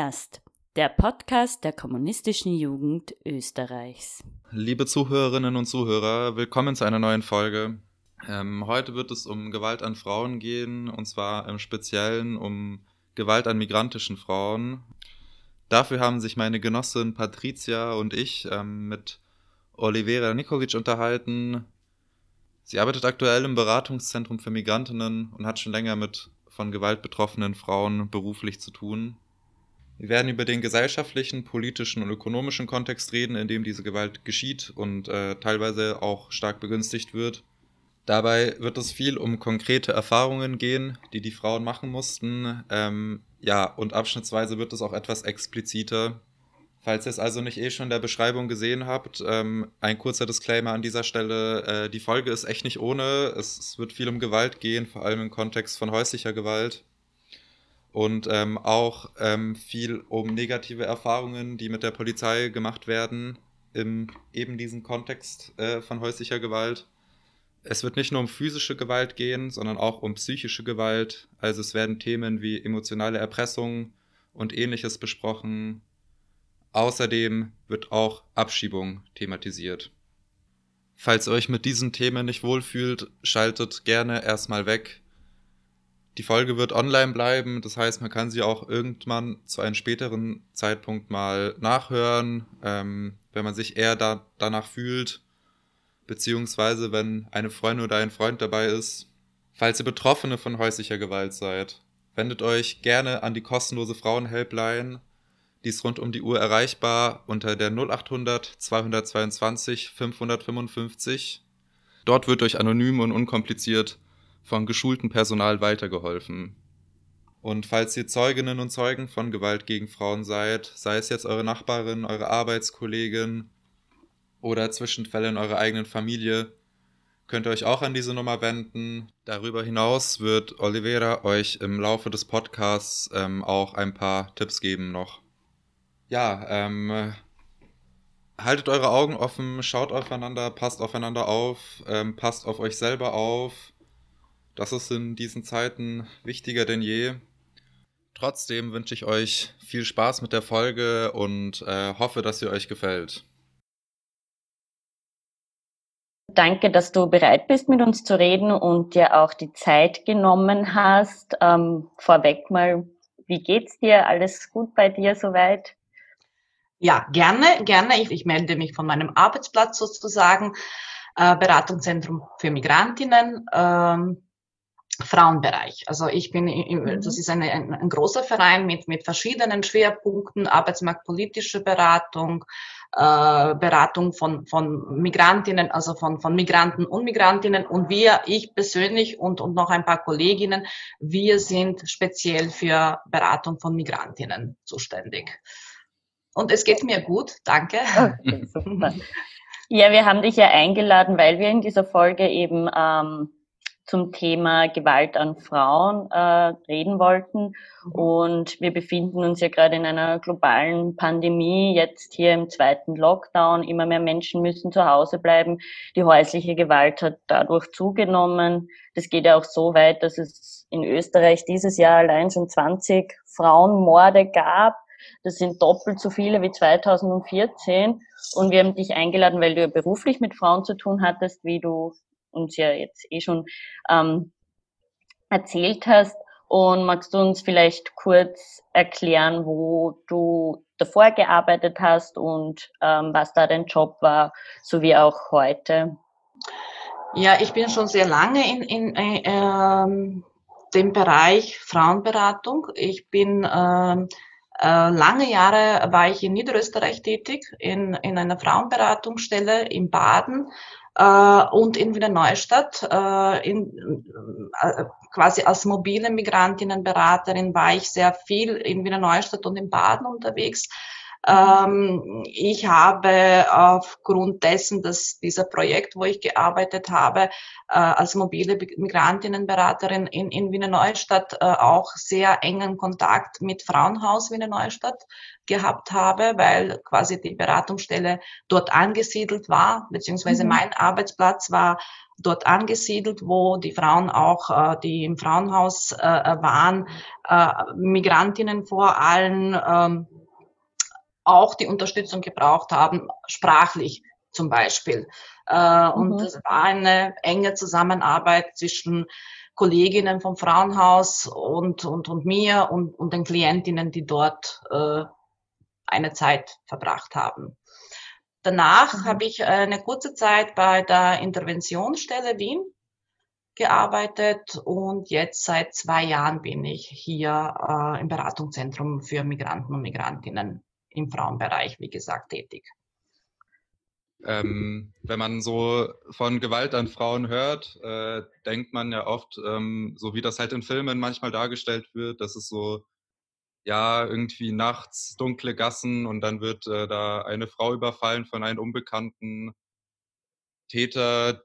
Zuerst der Podcast der Kommunistischen Jugend Österreichs. Liebe Zuhörerinnen und Zuhörer, willkommen zu einer neuen Folge. Ähm, heute wird es um Gewalt an Frauen gehen, und zwar im Speziellen um Gewalt an migrantischen Frauen. Dafür haben sich meine Genossin Patricia und ich ähm, mit Olivera Nikolic unterhalten. Sie arbeitet aktuell im Beratungszentrum für Migrantinnen und hat schon länger mit von Gewalt betroffenen Frauen beruflich zu tun. Wir werden über den gesellschaftlichen, politischen und ökonomischen Kontext reden, in dem diese Gewalt geschieht und äh, teilweise auch stark begünstigt wird. Dabei wird es viel um konkrete Erfahrungen gehen, die die Frauen machen mussten. Ähm, ja, und abschnittsweise wird es auch etwas expliziter. Falls ihr es also nicht eh schon in der Beschreibung gesehen habt, ähm, ein kurzer Disclaimer an dieser Stelle. Äh, die Folge ist echt nicht ohne. Es, es, wird viel um Gewalt gehen, vor allem im Kontext von häuslicher Gewalt. Und ähm, auch ähm, viel um negative Erfahrungen, die mit der Polizei gemacht werden, im eben diesen Kontext äh, von häuslicher Gewalt. Es wird nicht nur um physische Gewalt gehen, sondern auch um psychische Gewalt. Also es werden Themen wie emotionale Erpressung und ähnliches besprochen, Außerdem wird auch Abschiebung thematisiert. Falls ihr euch mit diesen Themen nicht wohlfühlt, schaltet gerne erstmal weg. Die Folge wird online bleiben, das heißt, man kann sie auch irgendwann zu einem späteren Zeitpunkt mal nachhören, ähm, wenn man sich eher da, danach fühlt, beziehungsweise wenn eine Freundin oder ein Freund dabei ist. Falls ihr Betroffene von häuslicher Gewalt seid, wendet euch gerne an die kostenlose Frauenhelpline die ist rund um die Uhr erreichbar unter der 0800 222 555. Dort wird euch anonym und unkompliziert von geschultem Personal weitergeholfen. Und falls ihr Zeuginnen und Zeugen von Gewalt gegen Frauen seid, sei es jetzt eure Nachbarin, eure Arbeitskollegin oder Zwischenfälle in eurer eigenen Familie, könnt ihr euch auch an diese Nummer wenden. Darüber hinaus wird Oliveira euch im Laufe des Podcasts ähm, auch ein paar Tipps geben noch ja, ähm, haltet eure Augen offen, schaut aufeinander, passt aufeinander auf, ähm, passt auf euch selber auf. Das ist in diesen Zeiten wichtiger denn je. Trotzdem wünsche ich euch viel Spaß mit der Folge und äh, hoffe, dass sie euch gefällt. Danke, dass du bereit bist, mit uns zu reden und dir auch die Zeit genommen hast. Ähm, vorweg mal, wie geht's dir? Alles gut bei dir soweit? Ja, gerne, gerne. Ich, ich melde mich von meinem Arbeitsplatz sozusagen, äh, Beratungszentrum für Migrantinnen. Ähm, Frauenbereich. Also ich bin, mhm. das ist eine, ein, ein, großer Verein mit, mit verschiedenen Schwerpunkten, arbeitsmarktpolitische Beratung, äh, Beratung von, von Migrantinnen, also von, von Migranten und Migrantinnen und wir, ich persönlich und, und noch ein paar Kolleginnen, wir sind speziell für Beratung von Migrantinnen zuständig. Und es geht mir gut, danke. Okay. Ja, wir haben dich ja eingeladen, weil wir in dieser Folge eben ähm, zum Thema Gewalt an Frauen äh, reden wollten. Mhm. Und wir befinden uns ja gerade in einer globalen Pandemie, jetzt hier im zweiten Lockdown. Immer mehr Menschen müssen zu Hause bleiben. Die häusliche Gewalt hat dadurch zugenommen. Das geht ja auch so weit, dass es in Österreich dieses Jahr allein schon 20 Frauenmorde gab. Das sind doppelt so viele wie 2014. Und wir haben dich eingeladen, weil du ja beruflich mit Frauen zu tun hattest, wie du uns ja jetzt eh schon ähm, erzählt hast. Und magst du uns vielleicht kurz erklären, wo du davor gearbeitet hast und ähm, was da dein Job war, so wie auch heute? Ja, ich bin schon sehr lange in, in äh, ähm, dem Bereich Frauenberatung. Ich bin ähm, äh, lange Jahre war ich in Niederösterreich tätig, in, in einer Frauenberatungsstelle in Baden äh, und in Wiener Neustadt. Äh, in, äh, quasi als mobile Migrantinnenberaterin war ich sehr viel in Wiener Neustadt und in Baden unterwegs ähm, ich habe aufgrund dessen, dass dieser Projekt, wo ich gearbeitet habe, äh, als mobile Migrantinnenberaterin in, in Wiener Neustadt äh, auch sehr engen Kontakt mit Frauenhaus Wiener Neustadt gehabt habe, weil quasi die Beratungsstelle dort angesiedelt war, beziehungsweise mhm. mein Arbeitsplatz war dort angesiedelt, wo die Frauen auch, äh, die im Frauenhaus äh, waren, äh, Migrantinnen vor allem ähm, auch die Unterstützung gebraucht haben, sprachlich zum Beispiel. Äh, mhm. Und es war eine enge Zusammenarbeit zwischen Kolleginnen vom Frauenhaus und, und, und mir und, und den Klientinnen, die dort äh, eine Zeit verbracht haben. Danach mhm. habe ich eine kurze Zeit bei der Interventionsstelle Wien gearbeitet und jetzt seit zwei Jahren bin ich hier äh, im Beratungszentrum für Migranten und Migrantinnen im Frauenbereich, wie gesagt, tätig. Ähm, wenn man so von Gewalt an Frauen hört, äh, denkt man ja oft, ähm, so wie das halt in Filmen manchmal dargestellt wird, dass es so, ja, irgendwie nachts dunkle Gassen und dann wird äh, da eine Frau überfallen von einem unbekannten Täter,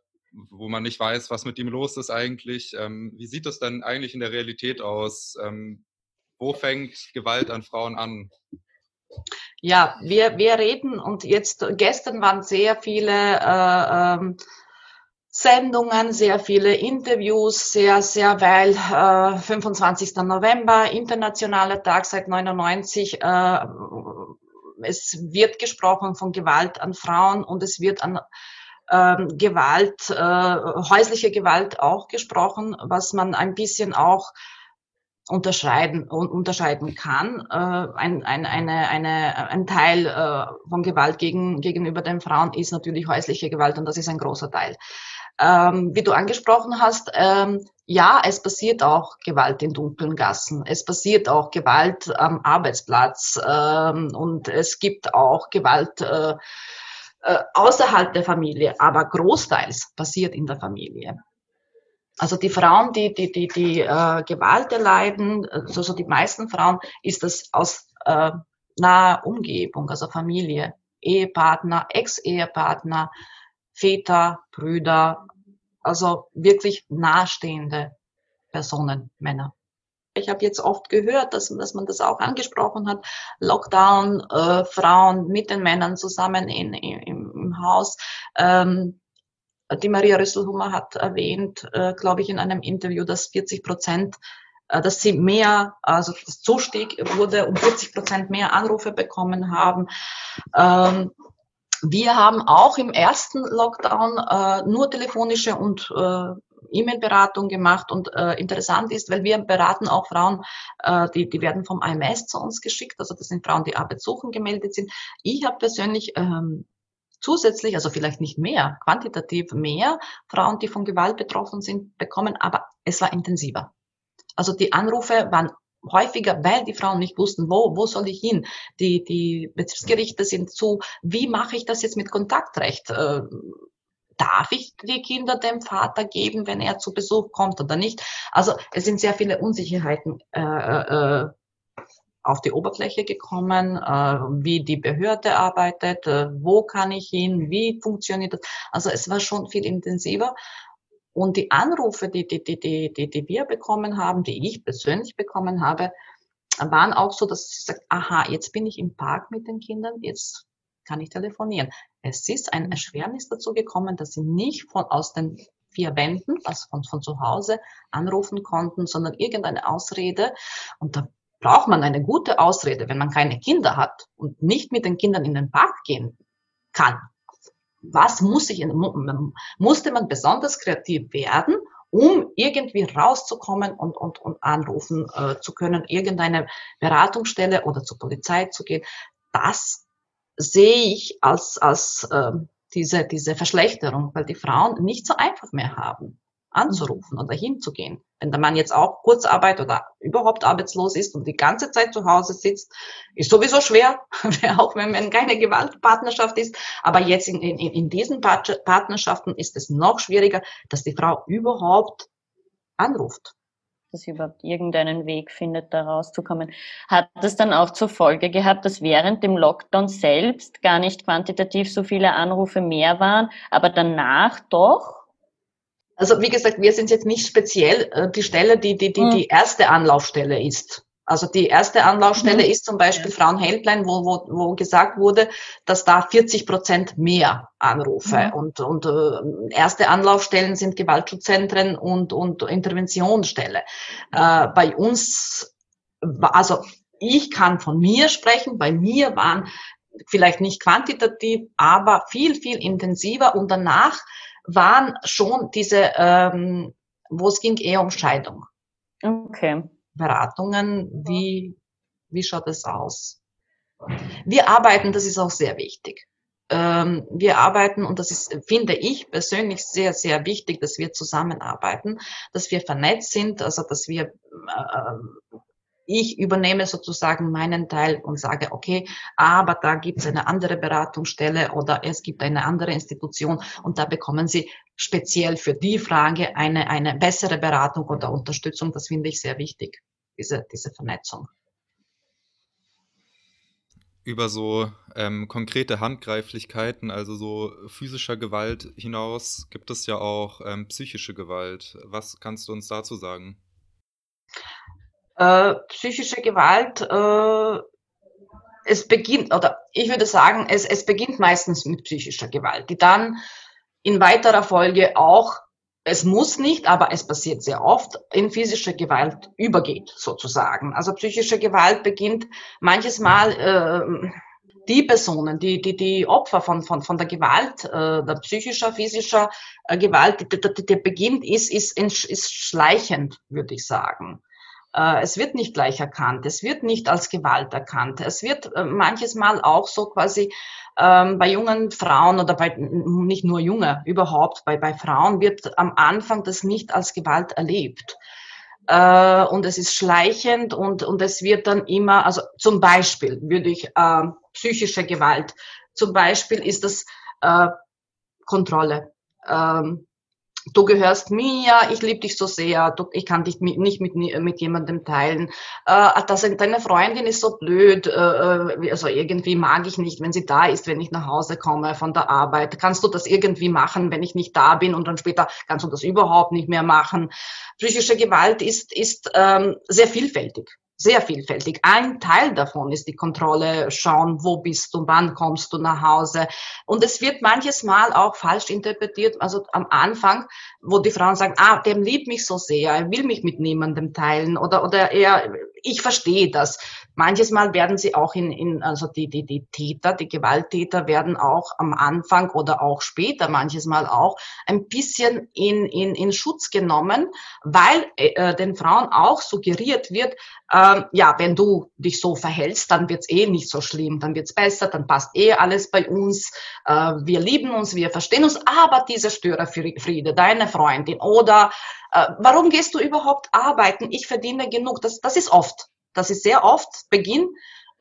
wo man nicht weiß, was mit ihm los ist eigentlich. Ähm, wie sieht das denn eigentlich in der Realität aus? Ähm, wo fängt Gewalt an Frauen an? Ja, wir, wir reden und jetzt gestern waren sehr viele äh, ähm, Sendungen, sehr viele Interviews, sehr, sehr, weil äh, 25. November, internationaler Tag seit 99, äh, es wird gesprochen von Gewalt an Frauen und es wird an ähm, Gewalt, äh, häusliche Gewalt auch gesprochen, was man ein bisschen auch unterscheiden, unterscheiden kann. Äh, ein, ein, eine, eine, ein Teil äh, von Gewalt gegen, gegenüber den Frauen ist natürlich häusliche Gewalt und das ist ein großer Teil. Ähm, wie du angesprochen hast, ähm, ja, es passiert auch Gewalt in dunklen Gassen. Es passiert auch Gewalt am Arbeitsplatz ähm, und es gibt auch Gewalt äh, äh, außerhalb der Familie, aber großteils passiert in der Familie. Also die Frauen, die die die die äh, Gewalt erleiden, also so die meisten Frauen, ist das aus äh, naher Umgebung, also Familie, Ehepartner, Ex-Ehepartner, Väter, Brüder, also wirklich nahestehende Personen, Männer. Ich habe jetzt oft gehört, dass, dass man das auch angesprochen hat. Lockdown, äh, Frauen mit den Männern zusammen in, in, im Haus. Ähm, die Maria Rüsselhummer hat erwähnt, äh, glaube ich, in einem Interview, dass 40 Prozent, äh, dass sie mehr, also das Zustieg wurde, um 40 Prozent mehr Anrufe bekommen haben. Ähm, wir haben auch im ersten Lockdown äh, nur telefonische und E-Mail-Beratung gemacht und äh, interessant ist, weil wir beraten auch Frauen, äh, die, die werden vom AMS zu uns geschickt, also das sind Frauen, die Arbeit suchen, gemeldet sind. Ich habe persönlich ähm, zusätzlich, also vielleicht nicht mehr, quantitativ mehr Frauen, die von Gewalt betroffen sind, bekommen, aber es war intensiver. Also die Anrufe waren häufiger, weil die Frauen nicht wussten, wo, wo soll ich hin? Die, die Bezirksgerichte sind zu, wie mache ich das jetzt mit Kontaktrecht? Äh, darf ich die Kinder dem Vater geben, wenn er zu Besuch kommt oder nicht? Also es sind sehr viele Unsicherheiten äh, äh, auf die Oberfläche gekommen, äh, wie die Behörde arbeitet, äh, wo kann ich hin, wie funktioniert das. Also es war schon viel intensiver. Und die Anrufe, die, die, die, die, die, wir bekommen haben, die ich persönlich bekommen habe, waren auch so, dass sie sagt, aha, jetzt bin ich im Park mit den Kindern, jetzt kann ich telefonieren. Es ist ein Erschwernis dazu gekommen, dass sie nicht von aus den vier Wänden, also von, von zu Hause, anrufen konnten, sondern irgendeine Ausrede. Und da braucht man eine gute Ausrede, wenn man keine Kinder hat und nicht mit den Kindern in den Park gehen kann. Was muss ich, musste man besonders kreativ werden, um irgendwie rauszukommen und, und, und anrufen äh, zu können, irgendeine Beratungsstelle oder zur Polizei zu gehen. Das sehe ich als, als äh, diese, diese Verschlechterung, weil die Frauen nicht so einfach mehr haben anzurufen oder hinzugehen. Wenn der Mann jetzt auch Kurzarbeit oder überhaupt arbeitslos ist und die ganze Zeit zu Hause sitzt, ist sowieso schwer, auch wenn man keine Gewaltpartnerschaft ist. Aber jetzt in, in, in diesen Partnerschaften ist es noch schwieriger, dass die Frau überhaupt anruft dass sie überhaupt irgendeinen Weg findet, da rauszukommen. Hat das dann auch zur Folge gehabt, dass während dem Lockdown selbst gar nicht quantitativ so viele Anrufe mehr waren, aber danach doch? Also wie gesagt, wir sind jetzt nicht speziell äh, die Stelle, die die, die, die mhm. erste Anlaufstelle ist. Also die erste Anlaufstelle mhm. ist zum Beispiel ja. Frauenhelpline, wo, wo, wo gesagt wurde, dass da 40 Prozent mehr Anrufe mhm. und, und äh, erste Anlaufstellen sind Gewaltschutzzentren und, und Interventionsstelle. Äh, bei uns, also ich kann von mir sprechen, bei mir waren vielleicht nicht quantitativ, aber viel, viel intensiver und danach waren schon diese, ähm, wo es ging eher um Scheidung. Okay. Beratungen, wie, wie schaut es aus? Wir arbeiten, das ist auch sehr wichtig. Ähm, wir arbeiten, und das ist, finde ich persönlich sehr, sehr wichtig, dass wir zusammenarbeiten, dass wir vernetzt sind, also dass wir äh, ich übernehme sozusagen meinen Teil und sage, okay, aber da gibt es eine andere Beratungsstelle oder es gibt eine andere Institution und da bekommen Sie speziell für die Frage eine, eine bessere Beratung oder Unterstützung. Das finde ich sehr wichtig, diese, diese Vernetzung. Über so ähm, konkrete Handgreiflichkeiten, also so physischer Gewalt hinaus, gibt es ja auch ähm, psychische Gewalt. Was kannst du uns dazu sagen? Äh, psychische Gewalt, äh, es beginnt, oder ich würde sagen, es, es beginnt meistens mit psychischer Gewalt, die dann in weiterer Folge auch, es muss nicht, aber es passiert sehr oft, in physische Gewalt übergeht, sozusagen. Also psychische Gewalt beginnt manches Mal, äh, die Personen, die, die, die Opfer von, von, von der Gewalt, äh, der psychischer, physischer äh, Gewalt, der, der, der Beginn ist, ist, ist schleichend, würde ich sagen. Äh, es wird nicht gleich erkannt, es wird nicht als Gewalt erkannt. Es wird äh, manches Mal auch so quasi ähm, bei jungen Frauen oder bei nicht nur junge, überhaupt bei, bei Frauen wird am Anfang das nicht als Gewalt erlebt. Äh, und es ist schleichend und, und es wird dann immer, also zum Beispiel würde ich äh, psychische Gewalt, zum Beispiel ist das äh, Kontrolle. Ähm, du gehörst mir, ich liebe dich so sehr, du, ich kann dich mit, nicht mit, mit jemandem teilen. Äh, das, deine Freundin ist so blöd, äh, äh, also irgendwie mag ich nicht, wenn sie da ist, wenn ich nach Hause komme von der Arbeit. Kannst du das irgendwie machen, wenn ich nicht da bin und dann später kannst du das überhaupt nicht mehr machen. Psychische Gewalt ist, ist ähm, sehr vielfältig sehr vielfältig. Ein Teil davon ist die Kontrolle, schauen, wo bist du, wann kommst du nach Hause. Und es wird manches Mal auch falsch interpretiert. Also am Anfang, wo die Frauen sagen, ah, der liebt mich so sehr, er will mich mit niemandem teilen oder, oder er, ich verstehe das. Manches Mal werden sie auch in, in also die, die, die Täter, die Gewalttäter werden auch am Anfang oder auch später manches Mal auch ein bisschen in, in, in Schutz genommen, weil äh, den Frauen auch suggeriert wird, äh, ja, wenn du dich so verhältst, dann wird's eh nicht so schlimm, dann wird's besser, dann passt eh alles bei uns, äh, wir lieben uns, wir verstehen uns, aber dieser Störerfriede, deine Freundin oder äh, warum gehst du überhaupt arbeiten? Ich verdiene genug. Das, das ist oft. Das ist sehr oft Beginn.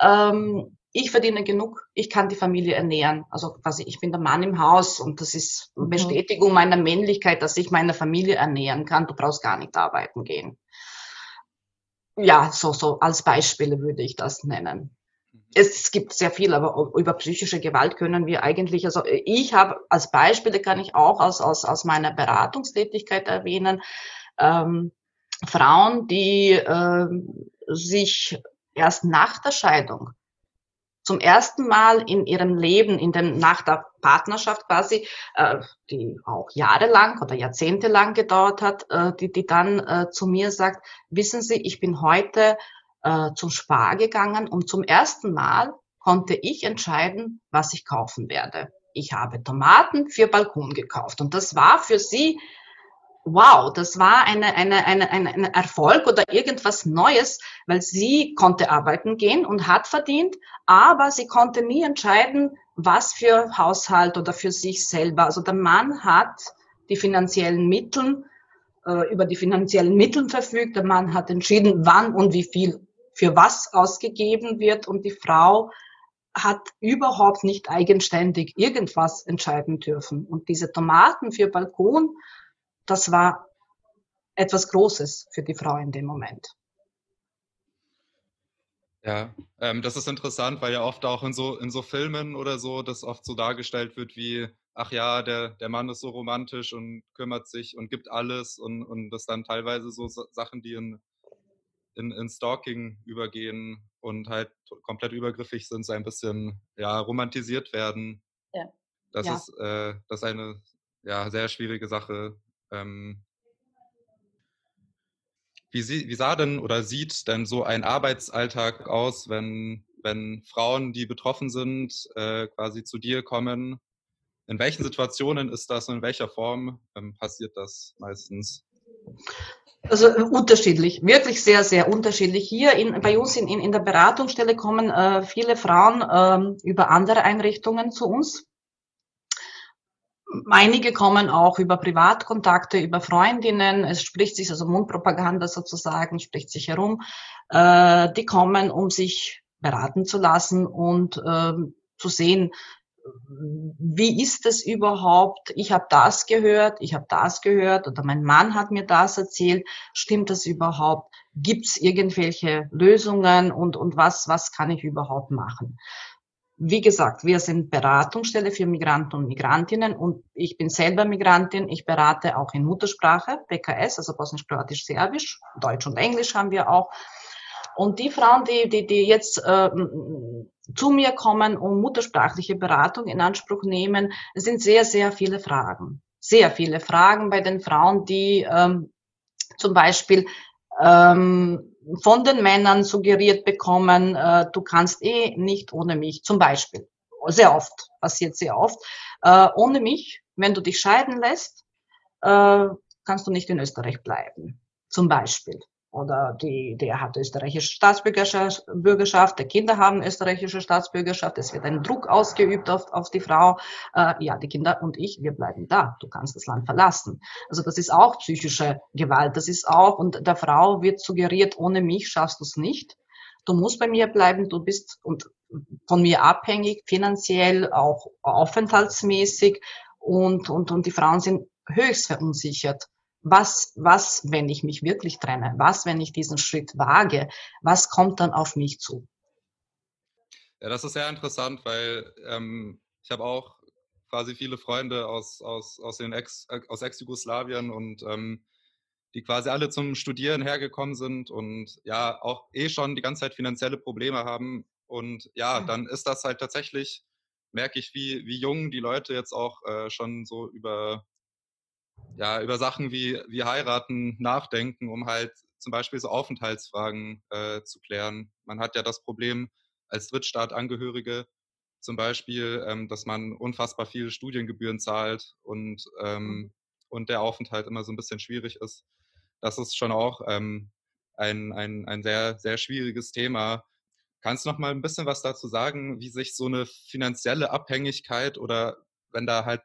Ähm, ich verdiene genug, ich kann die Familie ernähren. Also quasi, ich bin der Mann im Haus und das ist mhm. Bestätigung meiner Männlichkeit, dass ich meine Familie ernähren kann. Du brauchst gar nicht arbeiten gehen. Ja, so, so als Beispiele würde ich das nennen. Mhm. Es gibt sehr viel, aber über psychische Gewalt können wir eigentlich, also ich habe als Beispiele kann ich auch aus, aus, aus meiner Beratungstätigkeit erwähnen, ähm, Frauen, die äh, sich erst nach der Scheidung zum ersten Mal in ihrem Leben, in dem, nach der Partnerschaft quasi, äh, die auch jahrelang oder jahrzehntelang gedauert hat, äh, die, die dann äh, zu mir sagt, wissen Sie, ich bin heute äh, zum Spar gegangen und zum ersten Mal konnte ich entscheiden, was ich kaufen werde. Ich habe Tomaten für Balkon gekauft und das war für sie wow, das war eine, eine, eine, ein Erfolg oder irgendwas Neues, weil sie konnte arbeiten gehen und hat verdient, aber sie konnte nie entscheiden, was für Haushalt oder für sich selber. Also der Mann hat die finanziellen Mittel, äh, über die finanziellen Mittel verfügt, der Mann hat entschieden, wann und wie viel für was ausgegeben wird und die Frau hat überhaupt nicht eigenständig irgendwas entscheiden dürfen. Und diese Tomaten für Balkon das war etwas Großes für die Frau in dem Moment. Ja, ähm, das ist interessant, weil ja oft auch in so, in so Filmen oder so, das oft so dargestellt wird wie, ach ja, der, der Mann ist so romantisch und kümmert sich und gibt alles und, und das dann teilweise so Sachen, die in in, in Stalking übergehen und halt komplett übergriffig sind, so ein bisschen ja, romantisiert werden. Ja. Das, ja. Ist, äh, das ist eine ja, sehr schwierige Sache. Ähm, wie, sie, wie sah denn oder sieht denn so ein Arbeitsalltag aus, wenn, wenn Frauen, die betroffen sind, äh, quasi zu dir kommen? In welchen Situationen ist das und in welcher Form ähm, passiert das meistens? Also äh, unterschiedlich, wirklich sehr, sehr unterschiedlich. Hier in, bei uns in, in, in der Beratungsstelle kommen äh, viele Frauen ähm, über andere Einrichtungen zu uns. Einige kommen auch über Privatkontakte, über Freundinnen. Es spricht sich, also Mundpropaganda sozusagen, spricht sich herum. Äh, die kommen, um sich beraten zu lassen und äh, zu sehen, wie ist es überhaupt? Ich habe das gehört, ich habe das gehört oder mein Mann hat mir das erzählt. Stimmt das überhaupt? Gibt es irgendwelche Lösungen und, und was, was kann ich überhaupt machen? Wie gesagt, wir sind Beratungsstelle für Migranten und Migrantinnen und ich bin selber Migrantin. Ich berate auch in Muttersprache, PKS, also Bosnisch-Kroatisch-Serbisch. Deutsch und Englisch haben wir auch. Und die Frauen, die, die, die jetzt äh, zu mir kommen, um muttersprachliche Beratung in Anspruch nehmen, sind sehr, sehr viele Fragen. Sehr viele Fragen bei den Frauen, die ähm, zum Beispiel ähm, von den Männern suggeriert bekommen, äh, du kannst eh nicht ohne mich, zum Beispiel. Sehr oft, passiert sehr oft. Äh, ohne mich, wenn du dich scheiden lässt, äh, kannst du nicht in Österreich bleiben. Zum Beispiel oder die, der hat österreichische Staatsbürgerschaft, die Kinder haben österreichische Staatsbürgerschaft, es wird ein Druck ausgeübt auf, auf die Frau, äh, ja, die Kinder und ich, wir bleiben da, du kannst das Land verlassen. Also das ist auch psychische Gewalt, das ist auch, und der Frau wird suggeriert, ohne mich schaffst du es nicht, du musst bei mir bleiben, du bist und von mir abhängig, finanziell, auch aufenthaltsmäßig und, und, und die Frauen sind höchst verunsichert was, was, wenn ich mich wirklich trenne? Was, wenn ich diesen Schritt wage? Was kommt dann auf mich zu? Ja, das ist sehr interessant, weil ähm, ich habe auch quasi viele Freunde aus, aus, aus, den Ex, äh, aus Ex-Jugoslawien und ähm, die quasi alle zum Studieren hergekommen sind und ja auch eh schon die ganze Zeit finanzielle Probleme haben. Und ja, mhm. dann ist das halt tatsächlich, merke ich, wie, wie jung die Leute jetzt auch äh, schon so über ja, über Sachen wie, wie heiraten nachdenken, um halt zum Beispiel so Aufenthaltsfragen äh, zu klären. Man hat ja das Problem als Drittstaatangehörige zum Beispiel, ähm, dass man unfassbar viele Studiengebühren zahlt und, ähm, mhm. und der Aufenthalt immer so ein bisschen schwierig ist. Das ist schon auch ähm, ein, ein, ein sehr, sehr schwieriges Thema. Kannst du noch mal ein bisschen was dazu sagen, wie sich so eine finanzielle Abhängigkeit oder wenn da halt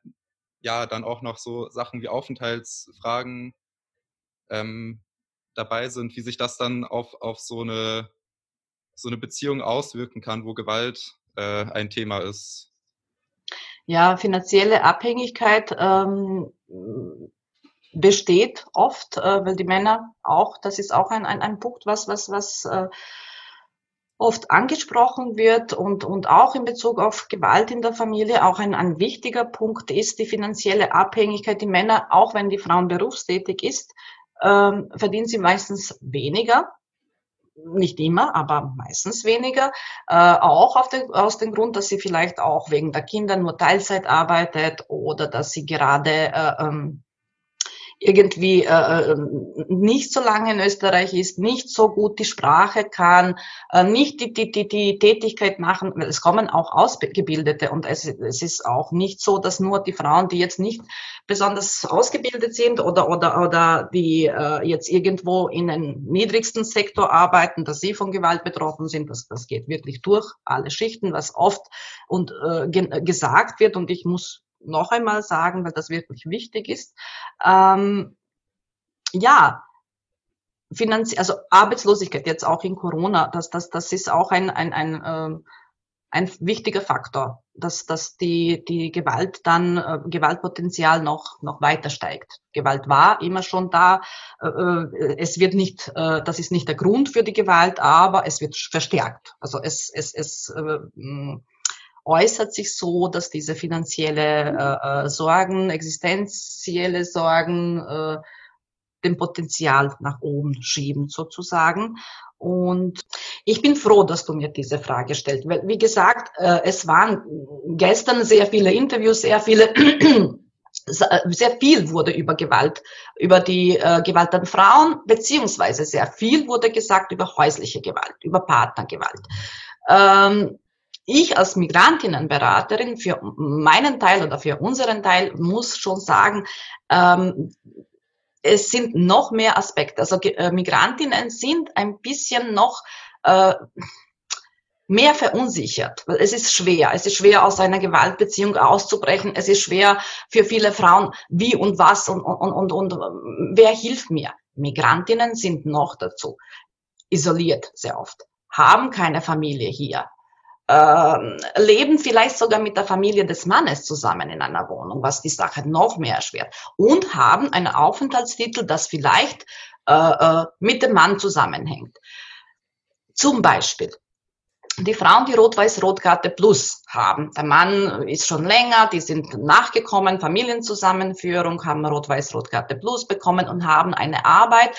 ja dann auch noch so Sachen wie Aufenthaltsfragen ähm, dabei sind, wie sich das dann auf, auf so, eine, so eine Beziehung auswirken kann, wo Gewalt äh, ein Thema ist. Ja, finanzielle Abhängigkeit ähm, besteht oft, äh, weil die Männer auch, das ist auch ein, ein, ein Punkt, was, was, was äh, oft angesprochen wird und, und auch in Bezug auf Gewalt in der Familie auch ein, ein wichtiger Punkt ist die finanzielle Abhängigkeit. Die Männer, auch wenn die Frauen berufstätig ist, ähm, verdienen sie meistens weniger. Nicht immer, aber meistens weniger. Äh, auch den, aus dem Grund, dass sie vielleicht auch wegen der Kinder nur Teilzeit arbeitet oder dass sie gerade äh, ähm, irgendwie äh, äh, nicht so lange in Österreich ist, nicht so gut die Sprache kann, äh, nicht die, die, die, die Tätigkeit machen. Es kommen auch Ausgebildete und es, es ist auch nicht so, dass nur die Frauen, die jetzt nicht besonders ausgebildet sind oder, oder, oder die äh, jetzt irgendwo in den niedrigsten Sektor arbeiten, dass sie von Gewalt betroffen sind. Das, das geht wirklich durch alle Schichten, was oft und äh, gesagt wird. Und ich muss noch einmal sagen, weil das wirklich wichtig ist. Ähm, ja, Finanz also Arbeitslosigkeit jetzt auch in Corona, das, das, das ist auch ein, ein, ein, äh, ein wichtiger Faktor, dass, dass die, die Gewalt dann, äh, Gewaltpotenzial noch, noch weiter steigt. Gewalt war immer schon da. Äh, äh es wird nicht, äh, das ist nicht der Grund für die Gewalt, aber es wird verstärkt. Also es, es, es äh, äußert sich so, dass diese finanzielle äh, äh, Sorgen, existenzielle Sorgen, äh, den Potenzial nach oben schieben sozusagen. Und ich bin froh, dass du mir diese Frage stellst, weil wie gesagt, äh, es waren gestern sehr viele Interviews, sehr viele sehr viel wurde über Gewalt, über die äh, Gewalt an Frauen, beziehungsweise sehr viel wurde gesagt über häusliche Gewalt, über Partnergewalt. Ähm, ich als Migrantinnenberaterin für meinen Teil oder für unseren Teil muss schon sagen, ähm, es sind noch mehr Aspekte. Also äh, Migrantinnen sind ein bisschen noch äh, mehr verunsichert. Es ist schwer. Es ist schwer, aus einer Gewaltbeziehung auszubrechen. Es ist schwer für viele Frauen, wie und was und, und, und, und wer hilft mir. Migrantinnen sind noch dazu isoliert sehr oft, haben keine Familie hier, ähm, leben vielleicht sogar mit der Familie des Mannes zusammen in einer Wohnung, was die Sache noch mehr erschwert. Und haben einen Aufenthaltstitel, das vielleicht äh, äh, mit dem Mann zusammenhängt. Zum Beispiel die Frauen, die Rot-Weiß-Rot-Karte Plus haben. Der Mann ist schon länger, die sind nachgekommen, Familienzusammenführung, haben Rot-Weiß-Rot-Karte Plus bekommen und haben eine Arbeit,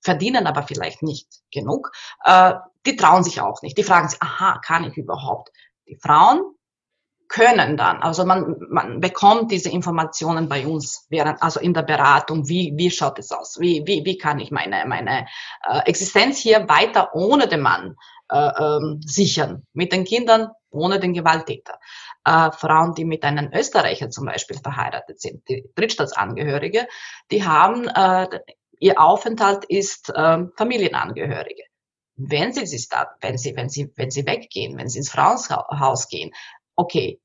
verdienen aber vielleicht nicht genug. Äh, die trauen sich auch nicht. Die fragen sich, aha, kann ich überhaupt? Die Frauen können dann, also man, man bekommt diese Informationen bei uns während, also in der Beratung, wie, wie schaut es aus? Wie, wie, wie kann ich meine, meine äh, Existenz hier weiter ohne den Mann äh, ähm, sichern? Mit den Kindern, ohne den Gewalttäter. Äh, Frauen, die mit einem Österreicher zum Beispiel verheiratet sind, die Drittstaatsangehörige, die haben, äh, ihr Aufenthalt ist äh, Familienangehörige wenn sie wenn sie, wenn sie, wenn sie weggehen, wenn sie ins Frauenhaus gehen, okay,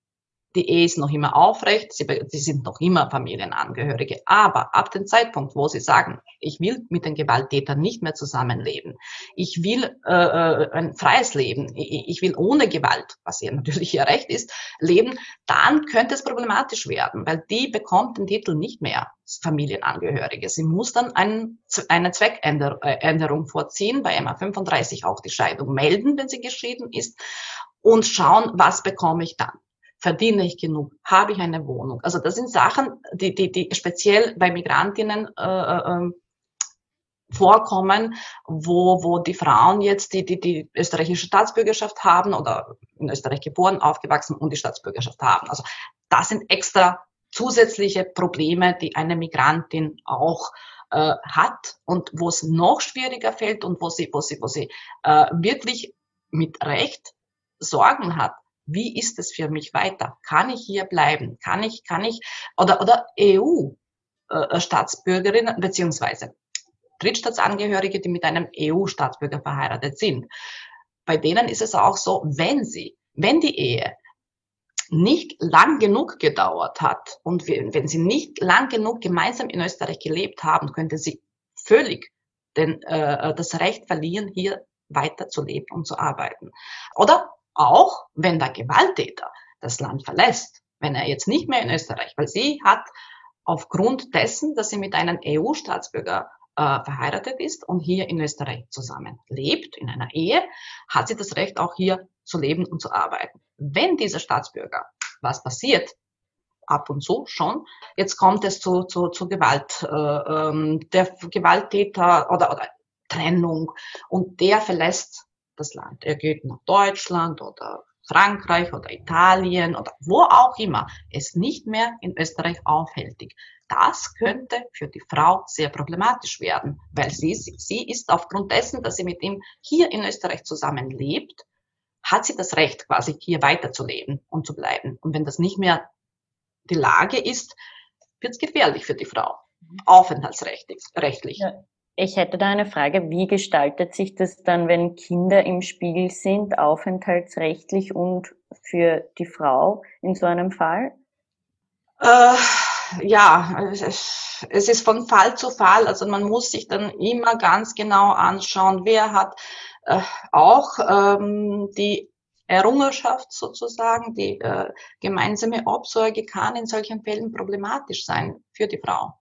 die Ehe ist noch immer aufrecht, sie, sie, sind noch immer Familienangehörige. Aber ab dem Zeitpunkt, wo sie sagen, ich will mit den Gewalttätern nicht mehr zusammenleben, ich will äh, äh ein freies Leben, ich, will ohne Gewalt, was ja natürlich ihr Recht ist, leben, dann könnte es problematisch werden, weil die bekommt den Titel nicht mehr Familienangehörige. Sie muss dann ein, eine Zweckänderung äh, vorziehen, bei MA 35 auch die Scheidung melden, wenn sie geschieden ist und schauen, was bekomme ich dann verdiene ich genug, habe ich eine Wohnung. Also das sind Sachen, die, die, die speziell bei Migrantinnen äh, äh, ähm, vorkommen, wo, wo die Frauen jetzt die, die, die österreichische Staatsbürgerschaft haben oder in Österreich geboren, aufgewachsen und die Staatsbürgerschaft haben. Also das sind extra zusätzliche Probleme, die eine Migrantin auch äh, hat und wo es noch schwieriger fällt und wo sie, wo sie, wo sie äh, wirklich mit Recht Sorgen hat, wie ist es für mich weiter? Kann ich hier bleiben? Kann ich, kann ich, oder, oder EU-Staatsbürgerinnen, äh, beziehungsweise Drittstaatsangehörige, die mit einem EU-Staatsbürger verheiratet sind. Bei denen ist es auch so, wenn sie, wenn die Ehe nicht lang genug gedauert hat und wenn sie nicht lang genug gemeinsam in Österreich gelebt haben, könnte sie völlig den, äh, das Recht verlieren, hier weiter zu leben und zu arbeiten. Oder auch wenn der Gewalttäter das Land verlässt, wenn er jetzt nicht mehr in Österreich, weil sie hat aufgrund dessen, dass sie mit einem EU-Staatsbürger äh, verheiratet ist und hier in Österreich zusammen lebt, in einer Ehe, hat sie das Recht auch hier zu leben und zu arbeiten. Wenn dieser Staatsbürger, was passiert, ab und zu schon. Jetzt kommt es zu, zu, zu Gewalt. Äh, ähm, der Gewalttäter oder, oder Trennung und der verlässt das Land. Er geht nach Deutschland oder Frankreich oder Italien oder wo auch immer es nicht mehr in Österreich aufhältig. Das könnte für die Frau sehr problematisch werden, weil sie, sie ist aufgrund dessen, dass sie mit ihm hier in Österreich zusammenlebt, hat sie das Recht, quasi hier weiterzuleben und zu bleiben. Und wenn das nicht mehr die Lage ist, wird es gefährlich für die Frau, mhm. aufenthaltsrechtlich. Ja. Ich hätte da eine Frage, wie gestaltet sich das dann, wenn Kinder im Spiel sind, aufenthaltsrechtlich und für die Frau in so einem Fall? Äh, ja, es ist von Fall zu Fall. Also man muss sich dann immer ganz genau anschauen, wer hat äh, auch ähm, die Errungenschaft sozusagen, die äh, gemeinsame Obsorge kann in solchen Fällen problematisch sein für die Frau.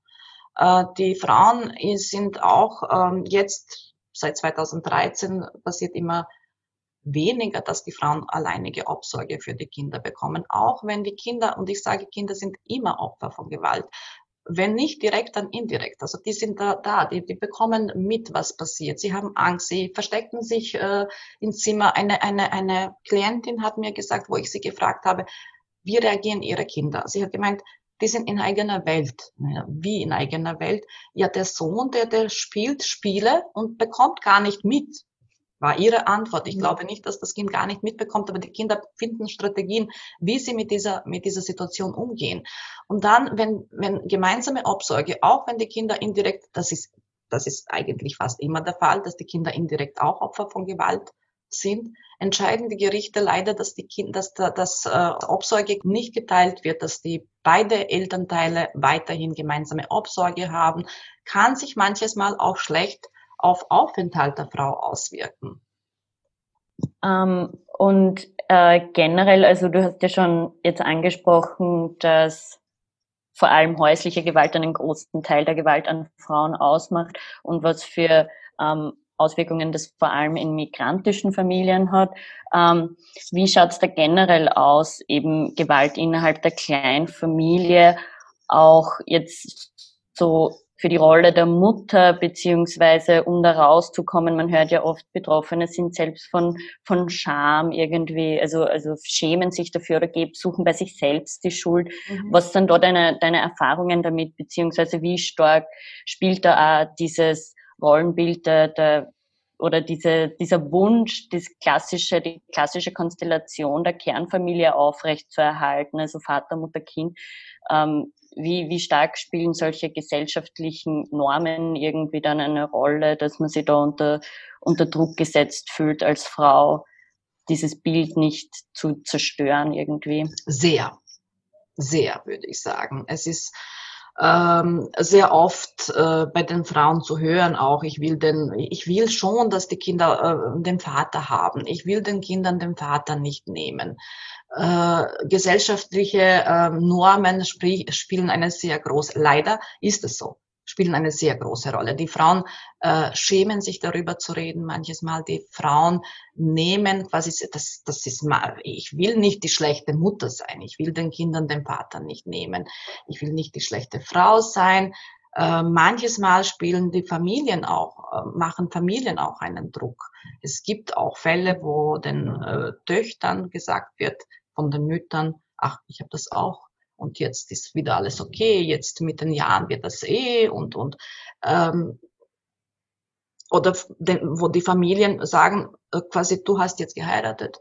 Äh, die Frauen sind auch ähm, jetzt seit 2013 passiert immer weniger, dass die Frauen alleinige Obsorge für die Kinder bekommen, auch wenn die Kinder, und ich sage, Kinder sind immer Opfer von Gewalt. wenn nicht direkt, dann indirekt. Also die sind da, da die, die bekommen mit, was passiert. Sie haben Angst, sie verstecken sich äh, im Zimmer. Eine, eine, eine Klientin hat mir gesagt, wo ich sie gefragt habe, wie reagieren ihre Kinder? Sie hat gemeint, die sind in eigener Welt. Wie in eigener Welt? Ja, der Sohn, der, der spielt Spiele und bekommt gar nicht mit war ihre Antwort. Ich mhm. glaube nicht, dass das Kind gar nicht mitbekommt, aber die Kinder finden Strategien, wie sie mit dieser, mit dieser Situation umgehen. Und dann, wenn, wenn gemeinsame Obsorge, auch wenn die Kinder indirekt, das ist, das ist eigentlich fast immer der Fall, dass die Kinder indirekt auch Opfer von Gewalt sind, entscheiden die Gerichte leider, dass die Kinder, dass, dass äh, Obsorge nicht geteilt wird, dass die beide Elternteile weiterhin gemeinsame Obsorge haben, kann sich manches Mal auch schlecht auf Aufenthalt der Frau auswirken. Ähm, und äh, generell, also du hast ja schon jetzt angesprochen, dass vor allem häusliche Gewalt einen großen Teil der Gewalt an Frauen ausmacht und was für ähm, Auswirkungen das vor allem in migrantischen Familien hat. Ähm, wie schaut es da generell aus, eben Gewalt innerhalb der Kleinfamilie, auch jetzt so für die Rolle der Mutter, beziehungsweise um da rauszukommen. Man hört ja oft, Betroffene sind selbst von, von Scham irgendwie, also, also schämen sich dafür oder geben, suchen bei sich selbst die Schuld. Mhm. Was sind da deine, deine Erfahrungen damit, beziehungsweise wie stark spielt da auch dieses Rollenbild der, der oder diese, dieser Wunsch, das klassische, die klassische Konstellation der Kernfamilie aufrecht zu erhalten, also Vater, Mutter, Kind, ähm, wie, wie stark spielen solche gesellschaftlichen Normen irgendwie dann eine Rolle, dass man sich da unter, unter Druck gesetzt fühlt als Frau, dieses Bild nicht zu zerstören irgendwie? Sehr, sehr, würde ich sagen. Es ist ähm, sehr oft äh, bei den Frauen zu hören auch, ich will den, ich will schon, dass die Kinder äh, den Vater haben. Ich will den Kindern den Vater nicht nehmen äh, gesellschaftliche äh, Normen spielen eine sehr große, leider ist es so, spielen eine sehr große Rolle. Die Frauen äh, schämen sich darüber zu reden, manches Mal. Die Frauen nehmen quasi, das, das ist mal, ich will nicht die schlechte Mutter sein, ich will den Kindern den Vater nicht nehmen, ich will nicht die schlechte Frau sein. Äh, manches Mal spielen die Familien auch, äh, machen Familien auch einen Druck. Es gibt auch Fälle, wo den äh, Töchtern gesagt wird von den Müttern, ach, ich habe das auch und jetzt ist wieder alles okay, jetzt mit den Jahren wird das eh und und ähm, oder den, wo die Familien sagen, äh, quasi, du hast jetzt geheiratet,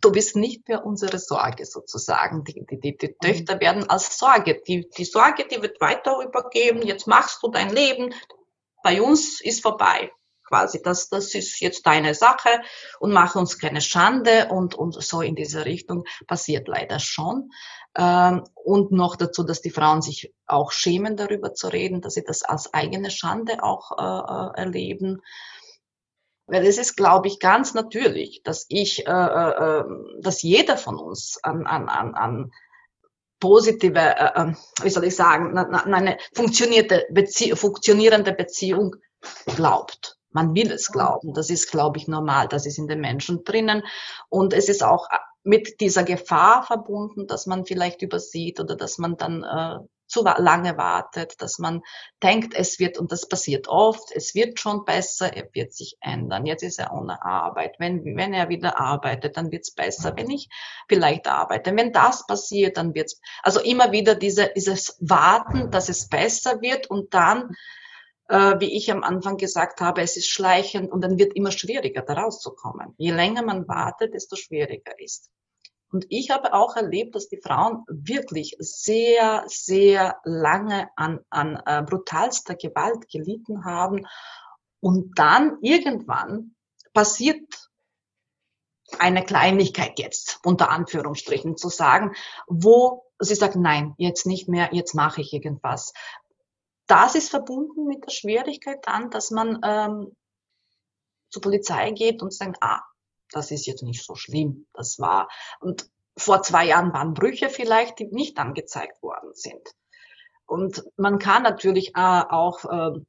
du bist nicht mehr unsere Sorge sozusagen. Die, die, die, die mhm. Töchter werden als Sorge, die, die Sorge, die wird weiter übergeben, jetzt machst du dein Leben, bei uns ist vorbei quasi, das, das ist jetzt deine Sache und mach uns keine Schande und, und so in diese Richtung passiert leider schon. Ähm, und noch dazu, dass die Frauen sich auch schämen, darüber zu reden, dass sie das als eigene Schande auch äh, äh erleben. Weil es ist, glaube ich, ganz natürlich, dass ich, äh, äh, ähm, dass jeder von uns an, an, an, an positive, äh, ähm, wie soll ich sagen, eine funktionierte Bezie funktionierende Beziehung glaubt. Man will es glauben. Das ist, glaube ich, normal. Das ist in den Menschen drinnen. Und es ist auch mit dieser Gefahr verbunden, dass man vielleicht übersieht oder dass man dann äh, zu lange wartet, dass man denkt, es wird, und das passiert oft, es wird schon besser, er wird sich ändern. Jetzt ist er ohne Arbeit. Wenn, wenn er wieder arbeitet, dann wird es besser. Wenn ich vielleicht arbeite, wenn das passiert, dann wird es, also immer wieder diese, dieses Warten, dass es besser wird und dann äh, wie ich am Anfang gesagt habe, es ist schleichend und dann wird immer schwieriger, da rauszukommen. Je länger man wartet, desto schwieriger ist. Und ich habe auch erlebt, dass die Frauen wirklich sehr, sehr lange an, an äh, brutalster Gewalt gelitten haben. Und dann irgendwann passiert eine Kleinigkeit jetzt, unter Anführungsstrichen, zu sagen, wo sie sagt, nein, jetzt nicht mehr, jetzt mache ich irgendwas das ist verbunden mit der Schwierigkeit dann, dass man ähm, zur Polizei geht und sagt, ah, das ist jetzt nicht so schlimm, das war. Und vor zwei Jahren waren Brüche vielleicht, die nicht angezeigt worden sind. Und man kann natürlich äh, auch äh,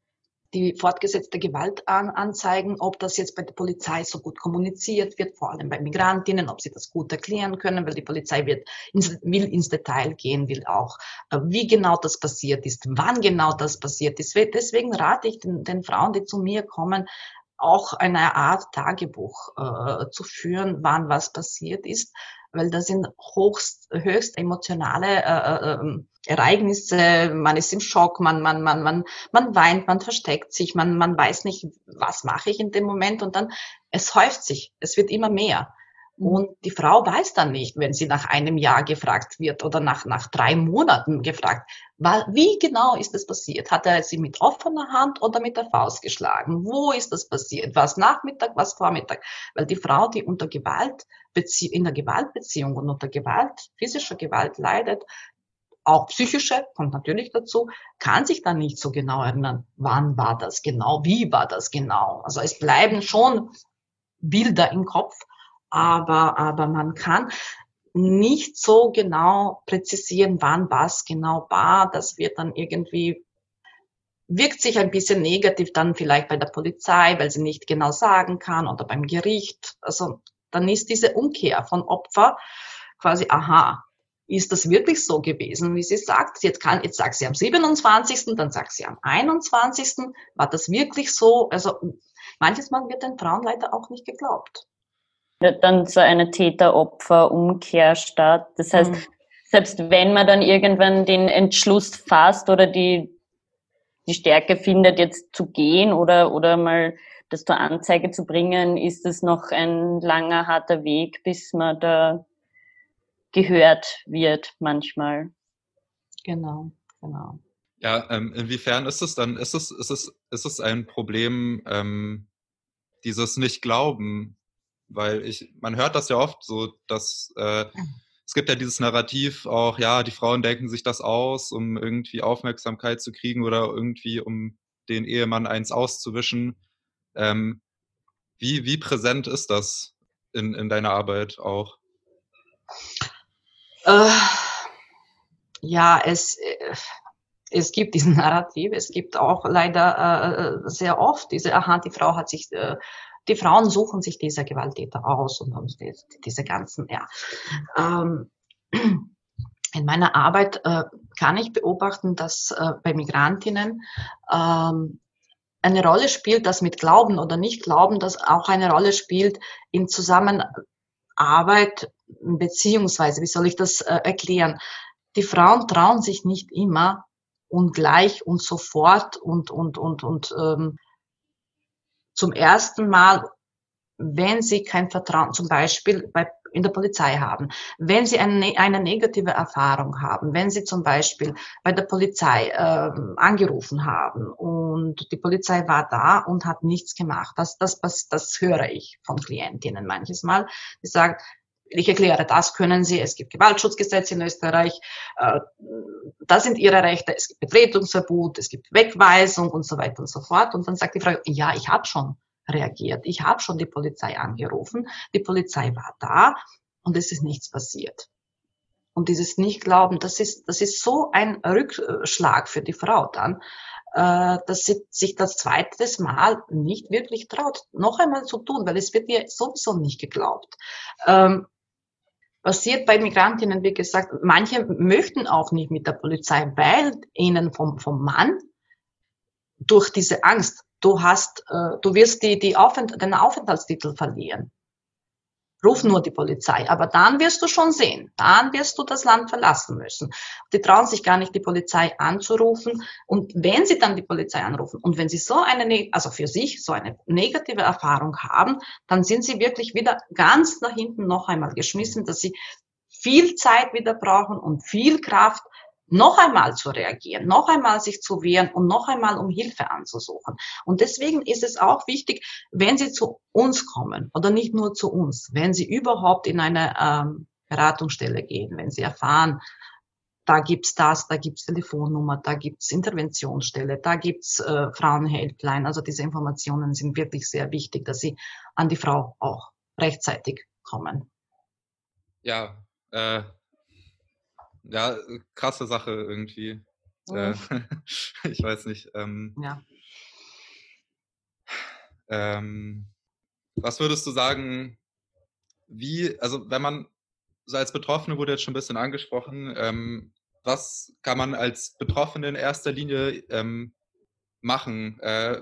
die fortgesetzte Gewalt an, anzeigen, ob das jetzt bei der Polizei so gut kommuniziert wird, vor allem bei Migrantinnen, ob sie das gut erklären können, weil die Polizei wird ins, will ins Detail gehen, will auch, äh, wie genau das passiert ist, wann genau das passiert ist. Deswegen rate ich den, den Frauen, die zu mir kommen, auch eine Art Tagebuch äh, zu führen, wann was passiert ist, weil das sind hochst, höchst emotionale äh, äh, ähm, Ereignisse, man ist im Schock, man, man, man, man, man weint, man versteckt sich, man, man weiß nicht, was mache ich in dem Moment und dann, es häuft sich, es wird immer mehr. Mhm. Und die Frau weiß dann nicht, wenn sie nach einem Jahr gefragt wird oder nach, nach drei Monaten gefragt, wie genau ist das passiert? Hat er sie mit offener Hand oder mit der Faust geschlagen? Wo ist das passiert? Was Nachmittag, was Vormittag? Weil die Frau, die unter Gewalt, in der Gewaltbeziehung und unter Gewalt, physischer Gewalt leidet, auch psychische, kommt natürlich dazu, kann sich dann nicht so genau erinnern, wann war das genau, wie war das genau. Also es bleiben schon Bilder im Kopf, aber, aber man kann nicht so genau präzisieren, wann was genau war. Das wird dann irgendwie, wirkt sich ein bisschen negativ dann vielleicht bei der Polizei, weil sie nicht genau sagen kann oder beim Gericht. Also dann ist diese Umkehr von Opfer quasi, aha, ist das wirklich so gewesen, wie sie sagt? Jetzt kann, jetzt sagt sie am 27., dann sagt sie am 21., war das wirklich so? Also manches Mal wird den Frauen leider auch nicht geglaubt dann so eine Täter-Opfer-Umkehr statt. Das heißt, mhm. selbst wenn man dann irgendwann den Entschluss fasst oder die, die Stärke findet, jetzt zu gehen oder, oder mal das zur Anzeige zu bringen, ist es noch ein langer, harter Weg, bis man da gehört wird manchmal. Genau, genau. Ja, ähm, inwiefern ist es dann, ist es, ist es, ist es ein Problem, ähm, dieses Nicht-Glauben weil ich, man hört das ja oft so, dass äh, es gibt ja dieses Narrativ auch, ja, die Frauen denken sich das aus, um irgendwie Aufmerksamkeit zu kriegen oder irgendwie um den Ehemann eins auszuwischen. Ähm, wie, wie präsent ist das in, in deiner Arbeit auch? Äh, ja, es, äh, es gibt diesen Narrativ, es gibt auch leider äh, äh sehr oft diese, aha, die Frau hat sich äh, die Frauen suchen sich diese Gewalttäter aus und, die, diese ganzen, ja. Ähm, in meiner Arbeit äh, kann ich beobachten, dass äh, bei Migrantinnen ähm, eine Rolle spielt, das mit Glauben oder nicht Glauben, das auch eine Rolle spielt in Zusammenarbeit, beziehungsweise, wie soll ich das äh, erklären? Die Frauen trauen sich nicht immer und gleich und sofort und, und, und, und ähm, zum ersten Mal, wenn sie kein Vertrauen, zum Beispiel bei, in der Polizei haben, wenn sie eine, ne, eine negative Erfahrung haben, wenn sie zum Beispiel bei der Polizei äh, angerufen haben und die Polizei war da und hat nichts gemacht. Das, das, das, das höre ich von Klientinnen manches Mal. Die sagen, ich erkläre, das können Sie, es gibt Gewaltschutzgesetze in Österreich, äh, das sind Ihre Rechte, es gibt Betretungsverbot, es gibt Wegweisung und so weiter und so fort. Und dann sagt die Frau, ja, ich habe schon reagiert, ich habe schon die Polizei angerufen, die Polizei war da und es ist nichts passiert. Und dieses Nicht-Glauben, das ist, das ist so ein Rückschlag für die Frau dann, äh, dass sie sich das zweite Mal nicht wirklich traut, noch einmal zu tun, weil es wird ihr sowieso nicht geglaubt. Ähm, passiert bei Migrantinnen, wie gesagt, manche möchten auch nicht mit der Polizei, weil ihnen vom, vom Mann durch diese Angst, du hast, äh, du wirst die, die Aufent den Aufenthaltstitel verlieren. Ruf nur die Polizei. Aber dann wirst du schon sehen. Dann wirst du das Land verlassen müssen. Die trauen sich gar nicht, die Polizei anzurufen. Und wenn sie dann die Polizei anrufen und wenn sie so eine, also für sich so eine negative Erfahrung haben, dann sind sie wirklich wieder ganz nach hinten noch einmal geschmissen, dass sie viel Zeit wieder brauchen und viel Kraft, noch einmal zu reagieren, noch einmal sich zu wehren und noch einmal um Hilfe anzusuchen. Und deswegen ist es auch wichtig, wenn Sie zu uns kommen oder nicht nur zu uns, wenn Sie überhaupt in eine ähm, Beratungsstelle gehen, wenn Sie erfahren, da gibt's das, da gibt's Telefonnummer, da gibt's Interventionsstelle, da gibt's äh, Frauenhelpline. Also diese Informationen sind wirklich sehr wichtig, dass sie an die Frau auch rechtzeitig kommen. Ja, äh, ja, krasse Sache irgendwie. Mhm. Äh, ich weiß nicht. Ähm, ja. Ähm, was würdest du sagen, wie, also wenn man, so als Betroffene wurde jetzt schon ein bisschen angesprochen, ähm, was kann man als Betroffene in erster Linie ähm, machen? Äh,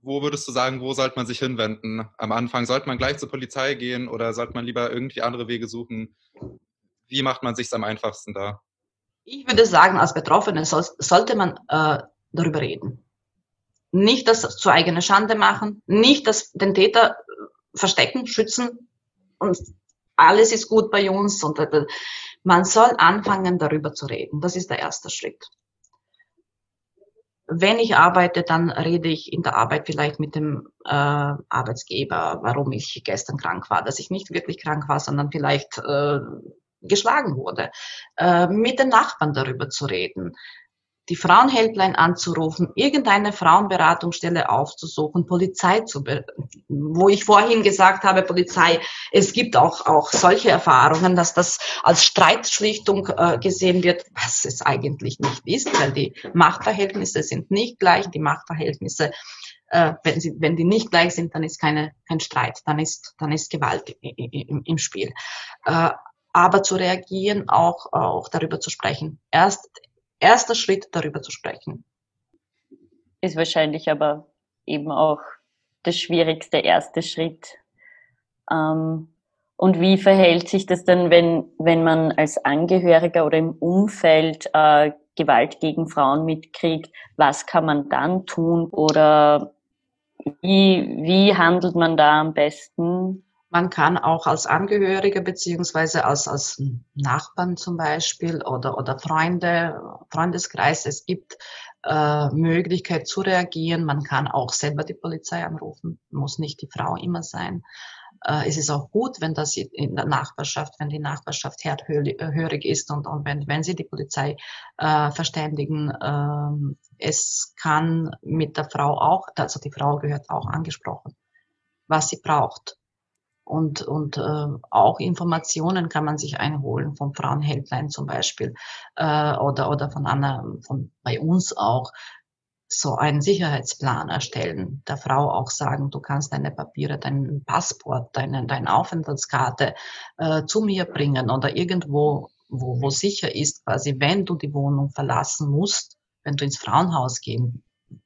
wo würdest du sagen, wo sollte man sich hinwenden am Anfang? Sollte man gleich zur Polizei gehen oder sollte man lieber irgendwie andere Wege suchen? Wie macht man sich am einfachsten da? Ich würde sagen, als Betroffene soll, sollte man äh, darüber reden. Nicht das zu eigener Schande machen, nicht das den Täter äh, verstecken, schützen und alles ist gut bei uns. Und äh, man soll anfangen, darüber zu reden. Das ist der erste Schritt. Wenn ich arbeite, dann rede ich in der Arbeit vielleicht mit dem äh, Arbeitsgeber, warum ich gestern krank war, dass ich nicht wirklich krank war, sondern vielleicht äh, geschlagen wurde. Äh, mit den Nachbarn darüber zu reden die Frauenhelpline anzurufen, irgendeine Frauenberatungsstelle aufzusuchen, Polizei zu, wo ich vorhin gesagt habe, Polizei, es gibt auch, auch solche Erfahrungen, dass das als Streitschlichtung äh, gesehen wird, was es eigentlich nicht ist, weil die Machtverhältnisse sind nicht gleich, die Machtverhältnisse äh, wenn, sie, wenn die nicht gleich sind, dann ist keine, kein Streit, dann ist, dann ist Gewalt im, im Spiel. Aber zu reagieren, auch, auch darüber zu sprechen. Erst erster Schritt, darüber zu sprechen. Ist wahrscheinlich aber eben auch der schwierigste erste Schritt. Ähm, und wie verhält sich das dann, wenn, wenn man als Angehöriger oder im Umfeld äh, Gewalt gegen Frauen mitkriegt? Was kann man dann tun? Oder wie, wie handelt man da am besten? Man kann auch als Angehörige beziehungsweise als, als Nachbarn zum Beispiel oder, oder Freunde, Freundeskreis, es gibt äh, Möglichkeit zu reagieren. Man kann auch selber die Polizei anrufen, muss nicht die Frau immer sein. Äh, es ist auch gut, wenn das in der Nachbarschaft, wenn die Nachbarschaft hörhörig ist und, und wenn, wenn sie die Polizei äh, verständigen. Äh, es kann mit der Frau auch, also die Frau gehört auch angesprochen, was sie braucht und, und äh, auch Informationen kann man sich einholen vom Frauenhelpline zum Beispiel äh, oder, oder von einer, von bei uns auch so einen Sicherheitsplan erstellen, der Frau auch sagen, du kannst deine Papiere, dein Passport, deine, deine Aufenthaltskarte äh, zu mir bringen oder irgendwo, wo, wo sicher ist, quasi, wenn du die Wohnung verlassen musst, wenn du ins Frauenhaus gehen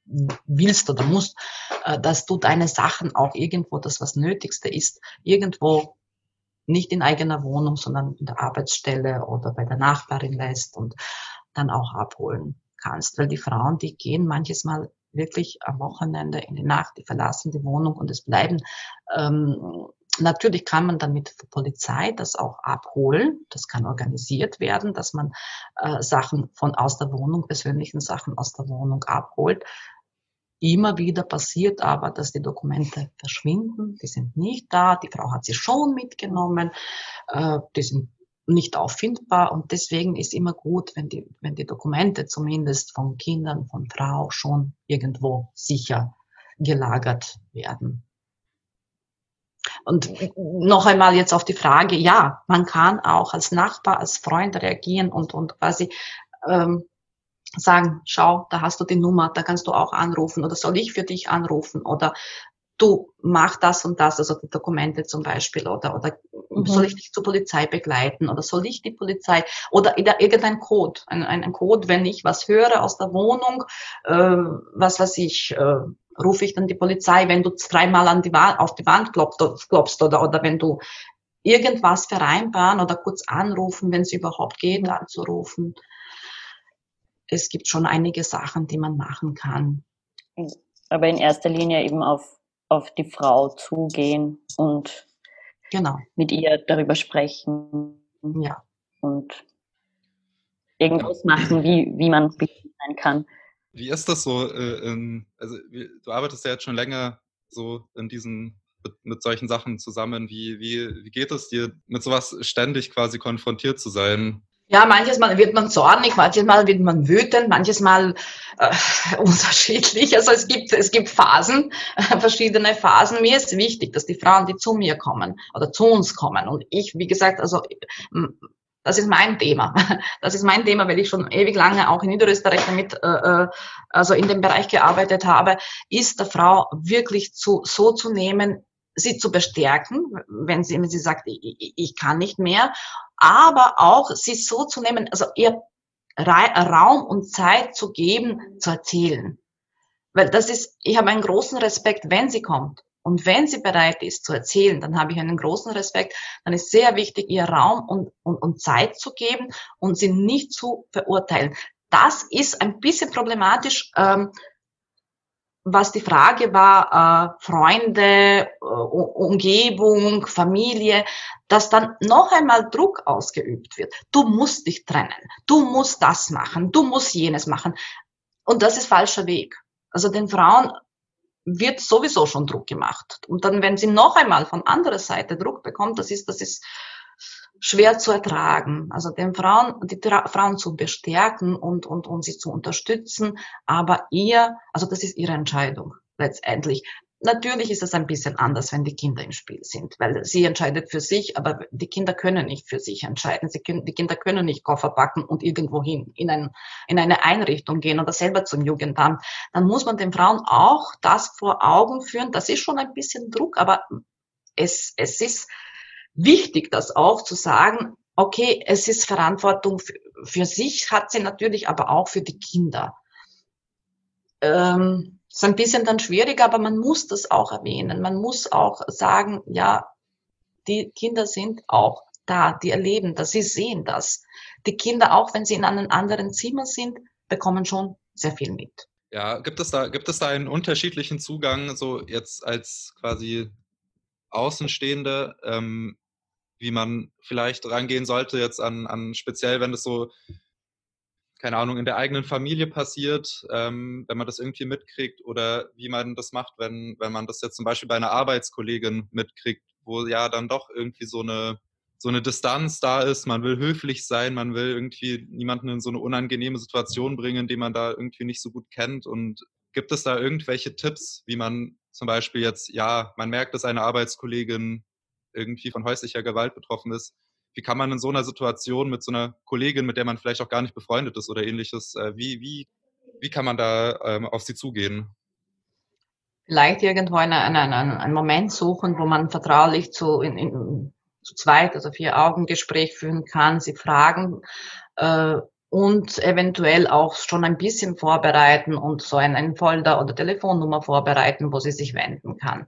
willst oder musst, äh, dass du deine Sachen auch irgendwo, das was Nötigste ist, irgendwo nicht in eigener Wohnung, sondern in der Arbeitsstelle oder bei der Nachbarin lässt und dann auch abholen kannst. Weil die Frauen, die gehen manches Mal wirklich am Wochenende in die Nacht, die verlassen die Wohnung und es bleiben ähm, Natürlich kann man dann mit der Polizei das auch abholen. Das kann organisiert werden, dass man äh, Sachen von aus der Wohnung, persönlichen Sachen aus der Wohnung abholt. Immer wieder passiert aber, dass die Dokumente verschwinden. Die sind nicht da. Die Frau hat sie schon mitgenommen. Äh, die sind nicht auffindbar und deswegen ist immer gut, wenn die, wenn die Dokumente zumindest von Kindern, von Frau schon irgendwo sicher gelagert werden. Und noch einmal jetzt auf die Frage, ja, man kann auch als Nachbar, als Freund reagieren und, und quasi ähm, sagen, schau, da hast du die Nummer, da kannst du auch anrufen oder soll ich für dich anrufen oder du mach das und das, also die Dokumente zum Beispiel oder, oder mhm. soll ich dich zur Polizei begleiten oder soll ich die Polizei oder irgendein Code, ein, ein Code, wenn ich was höre aus der Wohnung, äh, was weiß ich, äh, rufe ich dann die Polizei, wenn du dreimal an die Wand, auf die Wand klopfst, klopfst oder, oder wenn du irgendwas vereinbaren oder kurz anrufen, wenn es überhaupt geht, anzurufen. Es gibt schon einige Sachen, die man machen kann. Aber in erster Linie eben auf, auf die Frau zugehen und genau. mit ihr darüber sprechen. Ja. Und irgendwas machen, wie, wie man sein kann. Wie ist das so? Äh, in, also wie, du arbeitest ja jetzt schon länger so in diesen mit, mit, solchen Sachen zusammen. Wie, wie, wie geht es dir, mit sowas ständig quasi konfrontiert zu sein? Ja, manches Mal wird man zornig, manches Mal wird man wütend, manches Mal äh, unterschiedlich. Also es gibt, es gibt Phasen, äh, verschiedene Phasen. Mir ist wichtig, dass die Frauen, die zu mir kommen oder zu uns kommen und ich, wie gesagt, also das ist mein Thema. Das ist mein Thema, weil ich schon ewig lange auch in Niederösterreich damit, äh, äh, also in dem Bereich gearbeitet habe, ist der Frau wirklich zu, so zu nehmen, sie zu bestärken, wenn sie, wenn sie sagt, ich, ich kann nicht mehr, aber auch sie so zu nehmen, also ihr Raum und Zeit zu geben, zu erzählen. Weil das ist, ich habe einen großen Respekt, wenn sie kommt. Und wenn sie bereit ist zu erzählen, dann habe ich einen großen Respekt. Dann ist sehr wichtig, ihr Raum und, und, und Zeit zu geben und sie nicht zu verurteilen. Das ist ein bisschen problematisch, ähm, was die Frage war, äh, Freunde, äh, Umgebung, Familie, dass dann noch einmal Druck ausgeübt wird. Du musst dich trennen, du musst das machen, du musst jenes machen. Und das ist falscher Weg. Also den Frauen wird sowieso schon Druck gemacht. Und dann, wenn sie noch einmal von anderer Seite Druck bekommt, das ist, das ist schwer zu ertragen. Also den Frauen, die Frauen zu bestärken und, und, und sie zu unterstützen, aber ihr, also das ist ihre Entscheidung letztendlich. Natürlich ist es ein bisschen anders, wenn die Kinder im Spiel sind, weil sie entscheidet für sich, aber die Kinder können nicht für sich entscheiden. Sie können, die Kinder können nicht Koffer packen und irgendwo hin in, ein, in eine Einrichtung gehen oder selber zum Jugendamt. Dann muss man den Frauen auch das vor Augen führen. Das ist schon ein bisschen Druck, aber es, es ist wichtig, das auch zu sagen, okay, es ist Verantwortung für, für sich, hat sie natürlich, aber auch für die Kinder. Ähm, ist ein bisschen dann schwierig, aber man muss das auch erwähnen. Man muss auch sagen, ja, die Kinder sind auch da, die erleben das, sie sehen das. Die Kinder, auch wenn sie in einem anderen Zimmer sind, bekommen schon sehr viel mit. Ja, gibt es da, gibt es da einen unterschiedlichen Zugang, so jetzt als quasi Außenstehende, ähm, wie man vielleicht rangehen sollte, jetzt an, an speziell, wenn es so keine Ahnung, in der eigenen Familie passiert, ähm, wenn man das irgendwie mitkriegt oder wie man das macht, wenn, wenn man das jetzt zum Beispiel bei einer Arbeitskollegin mitkriegt, wo ja dann doch irgendwie so eine, so eine Distanz da ist, man will höflich sein, man will irgendwie niemanden in so eine unangenehme Situation bringen, die man da irgendwie nicht so gut kennt. Und gibt es da irgendwelche Tipps, wie man zum Beispiel jetzt, ja, man merkt, dass eine Arbeitskollegin irgendwie von häuslicher Gewalt betroffen ist, wie kann man in so einer Situation mit so einer Kollegin, mit der man vielleicht auch gar nicht befreundet ist oder ähnliches, äh, wie, wie, wie kann man da ähm, auf sie zugehen? Vielleicht irgendwo einen, einen, einen Moment suchen, wo man vertraulich zu, in, in, zu zweit, also vier Augen Gespräch führen kann, sie fragen äh, und eventuell auch schon ein bisschen vorbereiten und so einen Folder oder Telefonnummer vorbereiten, wo sie sich wenden kann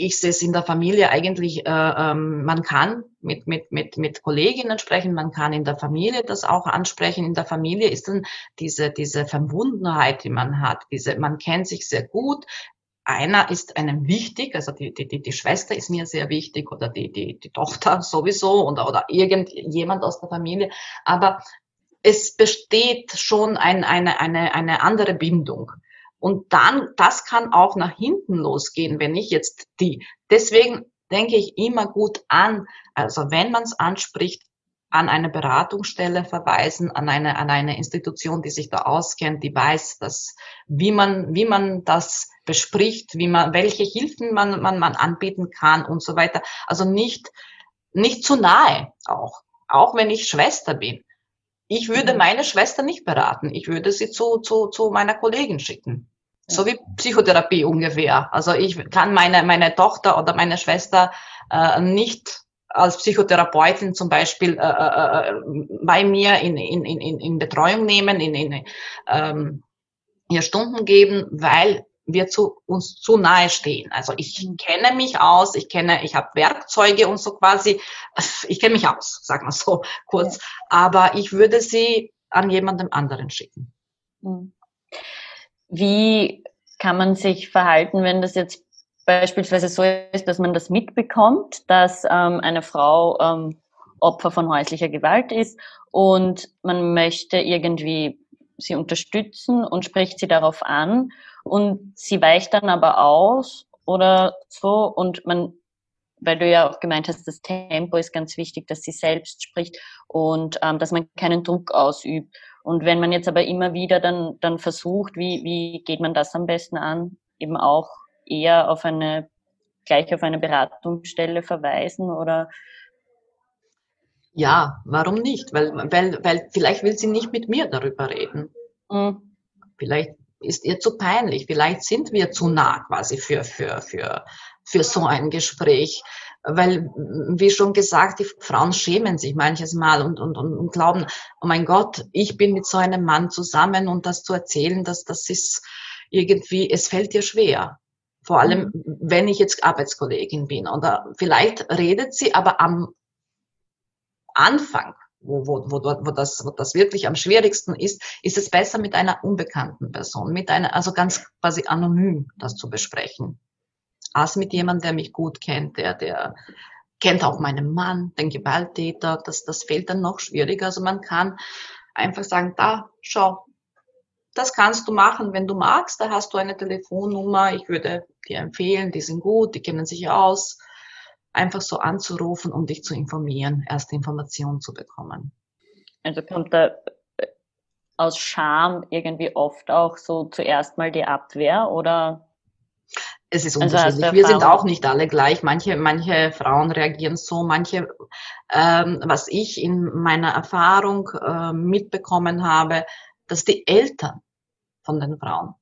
ich sehe es in der Familie eigentlich, äh, ähm, man kann mit, mit, mit, mit Kolleginnen sprechen, man kann in der Familie das auch ansprechen. In der Familie ist dann diese, diese Verbundenheit, die man hat, diese, man kennt sich sehr gut. Einer ist einem wichtig, also die, die, die, die Schwester ist mir sehr wichtig oder die, die, die Tochter sowieso oder, oder irgendjemand aus der Familie. Aber es besteht schon ein, eine, eine, eine andere Bindung. Und dann, das kann auch nach hinten losgehen, wenn ich jetzt die. Deswegen denke ich immer gut an, also wenn man es anspricht, an eine Beratungsstelle verweisen, an eine, an eine Institution, die sich da auskennt, die weiß, dass, wie man, wie man das bespricht, wie man, welche Hilfen man, man, man anbieten kann und so weiter. Also nicht, nicht zu nahe auch. Auch wenn ich Schwester bin. Ich würde mhm. meine Schwester nicht beraten. Ich würde sie zu, zu, zu meiner Kollegin schicken. So wie Psychotherapie ungefähr. Also ich kann meine, meine Tochter oder meine Schwester äh, nicht als Psychotherapeutin zum Beispiel äh, äh, äh bei mir in, in, in, in Betreuung nehmen, in, in ähm, ihr Stunden geben, weil wir zu, uns zu nahe stehen. Also ich mhm. kenne mich aus, ich kenne, ich habe Werkzeuge und so quasi, ich kenne mich aus, sagen wir so kurz, ja. aber ich würde sie an jemandem anderen schicken. Mhm. Wie kann man sich verhalten, wenn das jetzt beispielsweise so ist, dass man das mitbekommt, dass ähm, eine Frau ähm, Opfer von häuslicher Gewalt ist und man möchte irgendwie sie unterstützen und spricht sie darauf an und sie weicht dann aber aus oder so und man, weil du ja auch gemeint hast, das Tempo ist ganz wichtig, dass sie selbst spricht und ähm, dass man keinen Druck ausübt. Und wenn man jetzt aber immer wieder dann, dann versucht, wie, wie geht man das am besten an, eben auch eher auf eine, gleich auf eine Beratungsstelle verweisen oder? Ja, warum nicht? Weil, weil, weil vielleicht will sie nicht mit mir darüber reden. Mhm. Vielleicht ist ihr zu peinlich. Vielleicht sind wir zu nah quasi für, für, für, für so ein Gespräch. Weil, wie schon gesagt, die Frauen schämen sich manches Mal und, und, und, und glauben, oh mein Gott, ich bin mit so einem Mann zusammen und das zu erzählen, dass das ist irgendwie, es fällt ihr schwer. Vor allem, mhm. wenn ich jetzt Arbeitskollegin bin. Oder vielleicht redet sie, aber am Anfang, wo, wo, wo, wo, das, wo das wirklich am schwierigsten ist, ist es besser mit einer unbekannten Person, mit einer, also ganz quasi anonym das zu besprechen, als mit jemandem, der mich gut kennt, der, der kennt auch meinen Mann, den Gewalttäter, das, das fehlt dann noch schwieriger. Also man kann einfach sagen, da, schau, das kannst du machen, wenn du magst. Da hast du eine Telefonnummer. Ich würde dir empfehlen, die sind gut, die kennen sich aus einfach so anzurufen und dich zu informieren, erste Informationen zu bekommen. Also kommt da äh, aus Scham irgendwie oft auch so zuerst mal die Abwehr oder? Es ist also unterschiedlich. Also Wir sind auch nicht alle gleich. Manche, manche Frauen reagieren so, manche, ähm, was ich in meiner Erfahrung äh, mitbekommen habe, dass die Eltern von den Frauen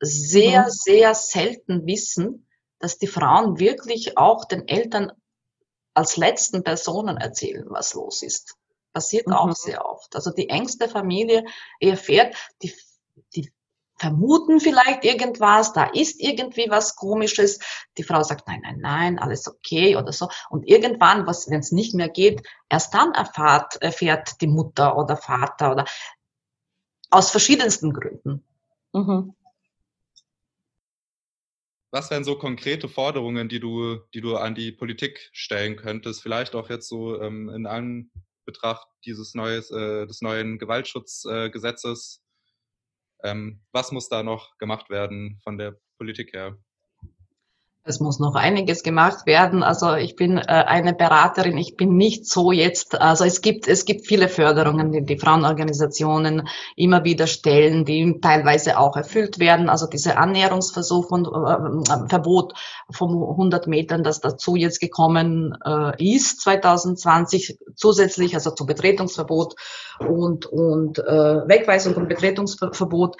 sehr, mhm. sehr selten wissen, dass die Frauen wirklich auch den Eltern als letzten Personen erzählen, was los ist. Passiert mhm. auch sehr oft. Also die engste Familie erfährt, die, die vermuten vielleicht irgendwas, da ist irgendwie was Komisches. Die Frau sagt, nein, nein, nein, alles okay oder so. Und irgendwann, wenn es nicht mehr geht, erst dann erfahrt, erfährt die Mutter oder Vater oder aus verschiedensten Gründen. Mhm. Was wären so konkrete Forderungen, die du, die du an die Politik stellen könntest? Vielleicht auch jetzt so ähm, in Anbetracht dieses neues, äh, des neuen Gewaltschutzgesetzes. Äh, ähm, was muss da noch gemacht werden von der Politik her? Es muss noch einiges gemacht werden. Also ich bin äh, eine Beraterin. Ich bin nicht so jetzt. Also es gibt es gibt viele Förderungen, die die Frauenorganisationen immer wieder stellen, die teilweise auch erfüllt werden. Also diese Annäherungsversuch und äh, Verbot von 100 Metern, das dazu jetzt gekommen äh, ist 2020 zusätzlich, also zu Betretungsverbot und und äh, Wegweisung und Betretungsverbot.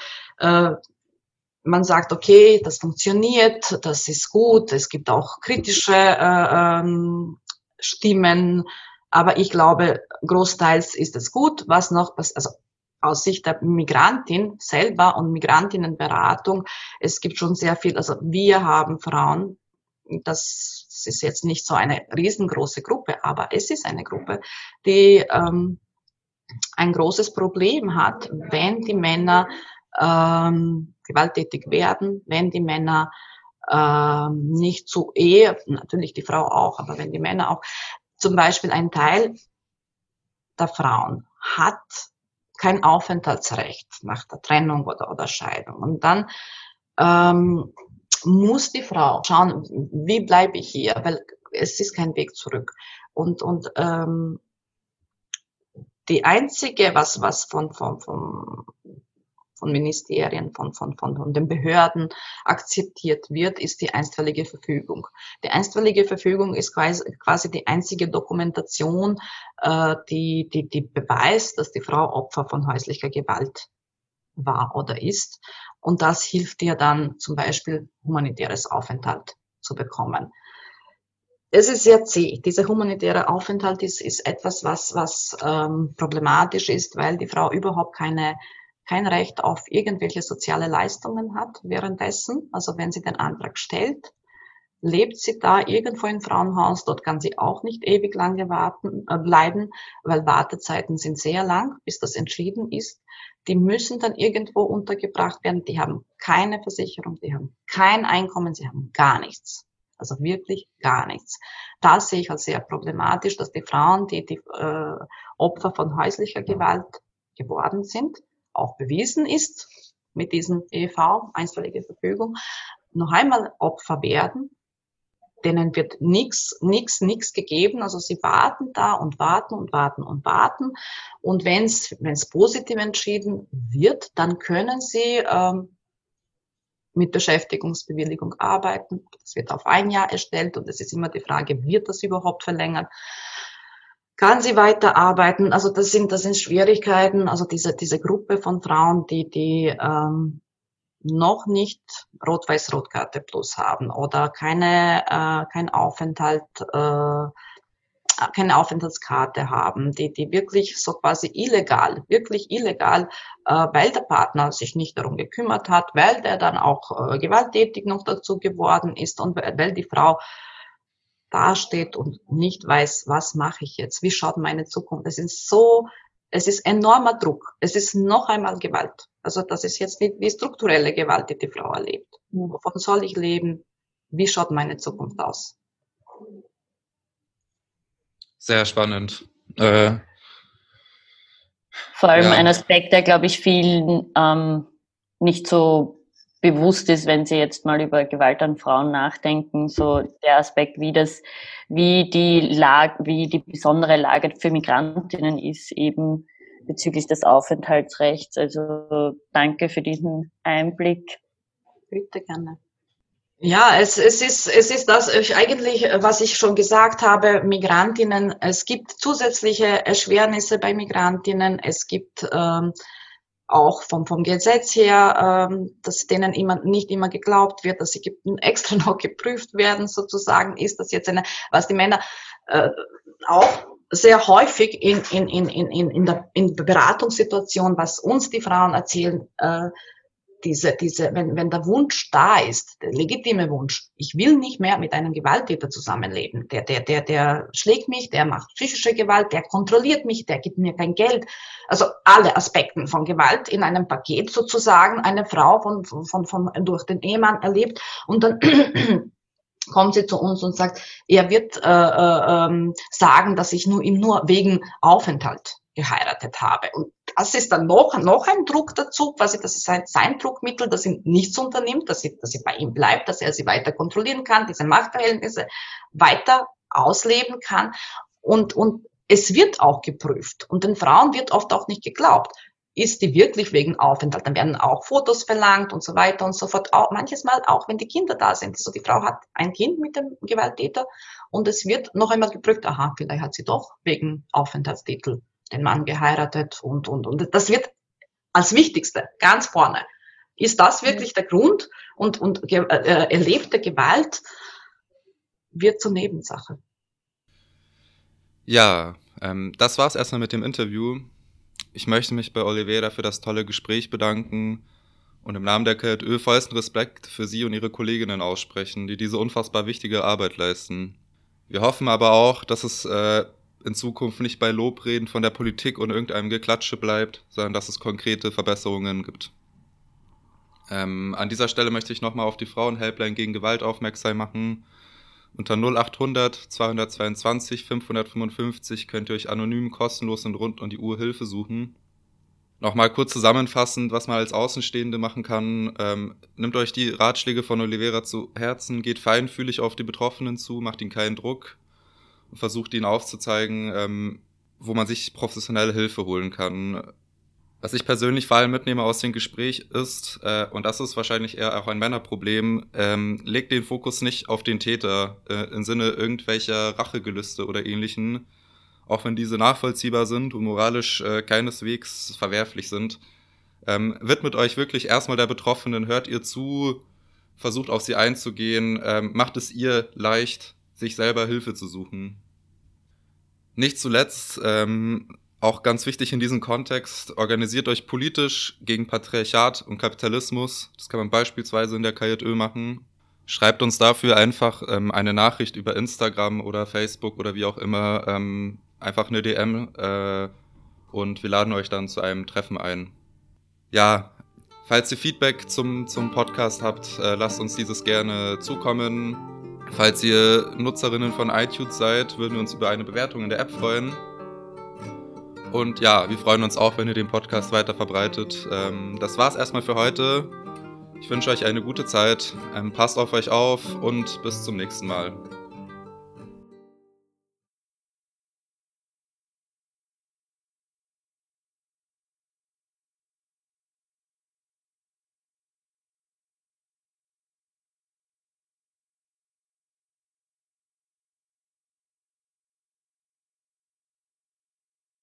Man sagt, okay, das funktioniert, das ist gut, es gibt auch kritische äh, ähm, Stimmen, aber ich glaube, großteils ist es gut. Was noch, also aus Sicht der Migrantin selber und Migrantinnenberatung, es gibt schon sehr viel, also wir haben Frauen, das ist jetzt nicht so eine riesengroße Gruppe, aber es ist eine Gruppe, die ähm, ein großes Problem hat, wenn die Männer ähm, gewalttätig werden, wenn die Männer ähm, nicht zu Ehe, natürlich die Frau auch, aber wenn die Männer auch, zum Beispiel ein Teil der Frauen hat kein Aufenthaltsrecht nach der Trennung oder, oder Scheidung. Und dann ähm, muss die Frau schauen, wie bleibe ich hier, weil es ist kein Weg zurück. Und, und ähm, die einzige, was, was von, von, von von Ministerien, von, von, von, von den Behörden akzeptiert wird, ist die einstweilige Verfügung. Die einstweilige Verfügung ist quasi, quasi die einzige Dokumentation, äh, die, die, die beweist, dass die Frau Opfer von häuslicher Gewalt war oder ist. Und das hilft ihr dann zum Beispiel humanitäres Aufenthalt zu bekommen. Es ist sehr zäh. Dieser humanitäre Aufenthalt ist, ist etwas, was, was ähm, problematisch ist, weil die Frau überhaupt keine kein Recht auf irgendwelche soziale Leistungen hat währenddessen. Also wenn sie den Antrag stellt, lebt sie da irgendwo im Frauenhaus. Dort kann sie auch nicht ewig lange warten, äh, bleiben, weil Wartezeiten sind sehr lang, bis das entschieden ist. Die müssen dann irgendwo untergebracht werden. Die haben keine Versicherung, die haben kein Einkommen, sie haben gar nichts. Also wirklich gar nichts. Das sehe ich als sehr problematisch, dass die Frauen, die die äh, Opfer von häuslicher Gewalt geworden sind, auch bewiesen ist mit diesem EV, einstweilige Verfügung, noch einmal Opfer werden. Denen wird nichts, nichts, nichts gegeben. Also sie warten da und warten und warten und warten. Und wenn es positiv entschieden wird, dann können sie ähm, mit Beschäftigungsbewilligung arbeiten. Das wird auf ein Jahr erstellt und es ist immer die Frage, wird das überhaupt verlängert? Kann sie weiterarbeiten? Also das sind, das sind Schwierigkeiten. Also diese, diese Gruppe von Frauen, die, die ähm, noch nicht Rot-Weiß-Rot-Karte Plus haben oder keine, äh, kein Aufenthalt, äh, keine Aufenthaltskarte haben, die, die wirklich so quasi illegal, wirklich illegal, äh, weil der Partner sich nicht darum gekümmert hat, weil der dann auch äh, gewalttätig noch dazu geworden ist und weil die Frau dasteht und nicht weiß, was mache ich jetzt, wie schaut meine Zukunft. Es ist so, es ist enormer Druck. Es ist noch einmal Gewalt. Also das ist jetzt wie, wie strukturelle Gewalt, die die Frau erlebt. Mhm. Wovon soll ich leben? Wie schaut meine Zukunft aus? Sehr spannend. Äh, Vor allem ja. ein Aspekt, der, glaube ich, vielen ähm, nicht so bewusst ist, wenn Sie jetzt mal über Gewalt an Frauen nachdenken, so der Aspekt, wie das, wie die Lage, wie die besondere Lage für Migrantinnen ist, eben bezüglich des Aufenthaltsrechts. Also danke für diesen Einblick. Bitte gerne. Ja, es, es, ist, es ist das eigentlich, was ich schon gesagt habe, Migrantinnen. Es gibt zusätzliche Erschwernisse bei Migrantinnen. Es gibt ähm, auch vom, vom Gesetz her, ähm, dass denen immer, nicht immer geglaubt wird, dass sie extra noch geprüft werden, sozusagen, ist das jetzt eine, was die Männer äh, auch sehr häufig in, in, in, in, in, der, in der Beratungssituation, was uns die Frauen erzählen, äh, diese, diese, wenn, wenn der Wunsch da ist, der legitime Wunsch, ich will nicht mehr mit einem Gewalttäter zusammenleben. Der, der, der, der schlägt mich, der macht psychische Gewalt, der kontrolliert mich, der gibt mir kein Geld. Also alle Aspekten von Gewalt in einem Paket sozusagen eine Frau von, von, von, durch den Ehemann erlebt und dann kommt sie zu uns und sagt, er wird äh, äh, ähm, sagen, dass ich nur ihm nur wegen Aufenthalt geheiratet habe. Und das ist dann noch, noch ein Druck dazu, quasi, das ist sein, sein Druckmittel, dass ihn nichts unternimmt, dass sie, dass sie bei ihm bleibt, dass er sie weiter kontrollieren kann, diese Machtverhältnisse weiter ausleben kann. Und, und es wird auch geprüft. Und den Frauen wird oft auch nicht geglaubt. Ist die wirklich wegen Aufenthalt? Dann werden auch Fotos verlangt und so weiter und so fort. Auch, manches Mal auch, wenn die Kinder da sind. Also die Frau hat ein Kind mit dem Gewalttäter und es wird noch einmal geprüft, aha, vielleicht hat sie doch wegen Aufenthaltstitel den Mann geheiratet und, und, und. Das wird als Wichtigste, ganz vorne. Ist das wirklich der Grund? Und, und äh, erlebte Gewalt wird zur Nebensache. Ja, ähm, das war's erstmal mit dem Interview. Ich möchte mich bei Oliveira für das tolle Gespräch bedanken und im Namen der KLÖ vollsten Respekt für Sie und Ihre Kolleginnen aussprechen, die diese unfassbar wichtige Arbeit leisten. Wir hoffen aber auch, dass es äh, in Zukunft nicht bei Lobreden von der Politik und irgendeinem Geklatsche bleibt, sondern dass es konkrete Verbesserungen gibt. Ähm, an dieser Stelle möchte ich nochmal auf die Frauenhelpline gegen Gewalt aufmerksam machen. Unter 0800 222 555 könnt ihr euch anonym, kostenlos und rund um die Uhr Hilfe suchen. Nochmal kurz zusammenfassend, was man als Außenstehende machen kann. Ähm, nimmt euch die Ratschläge von Oliveira zu Herzen, geht feinfühlig auf die Betroffenen zu, macht ihnen keinen Druck, versucht ihnen aufzuzeigen, ähm, wo man sich professionelle Hilfe holen kann. Was ich persönlich vor allem mitnehme aus dem Gespräch ist, äh, und das ist wahrscheinlich eher auch ein Männerproblem, ähm, legt den Fokus nicht auf den Täter äh, im Sinne irgendwelcher Rachegelüste oder ähnlichen, auch wenn diese nachvollziehbar sind und moralisch äh, keineswegs verwerflich sind. Ähm, widmet euch wirklich erstmal der Betroffenen, hört ihr zu, versucht auf sie einzugehen, ähm, macht es ihr leicht, sich selber Hilfe zu suchen. Nicht zuletzt, ähm, auch ganz wichtig in diesem Kontext, organisiert euch politisch gegen Patriarchat und Kapitalismus. Das kann man beispielsweise in der KJÖ machen. Schreibt uns dafür einfach ähm, eine Nachricht über Instagram oder Facebook oder wie auch immer, ähm, einfach eine DM äh, und wir laden euch dann zu einem Treffen ein. Ja, falls ihr Feedback zum, zum Podcast habt, äh, lasst uns dieses gerne zukommen. Falls ihr Nutzerinnen von iTunes seid, würden wir uns über eine Bewertung in der App freuen. Und ja, wir freuen uns auch, wenn ihr den Podcast weiter verbreitet. Ähm, das war's erstmal für heute. Ich wünsche euch eine gute Zeit. Ähm, passt auf euch auf und bis zum nächsten Mal.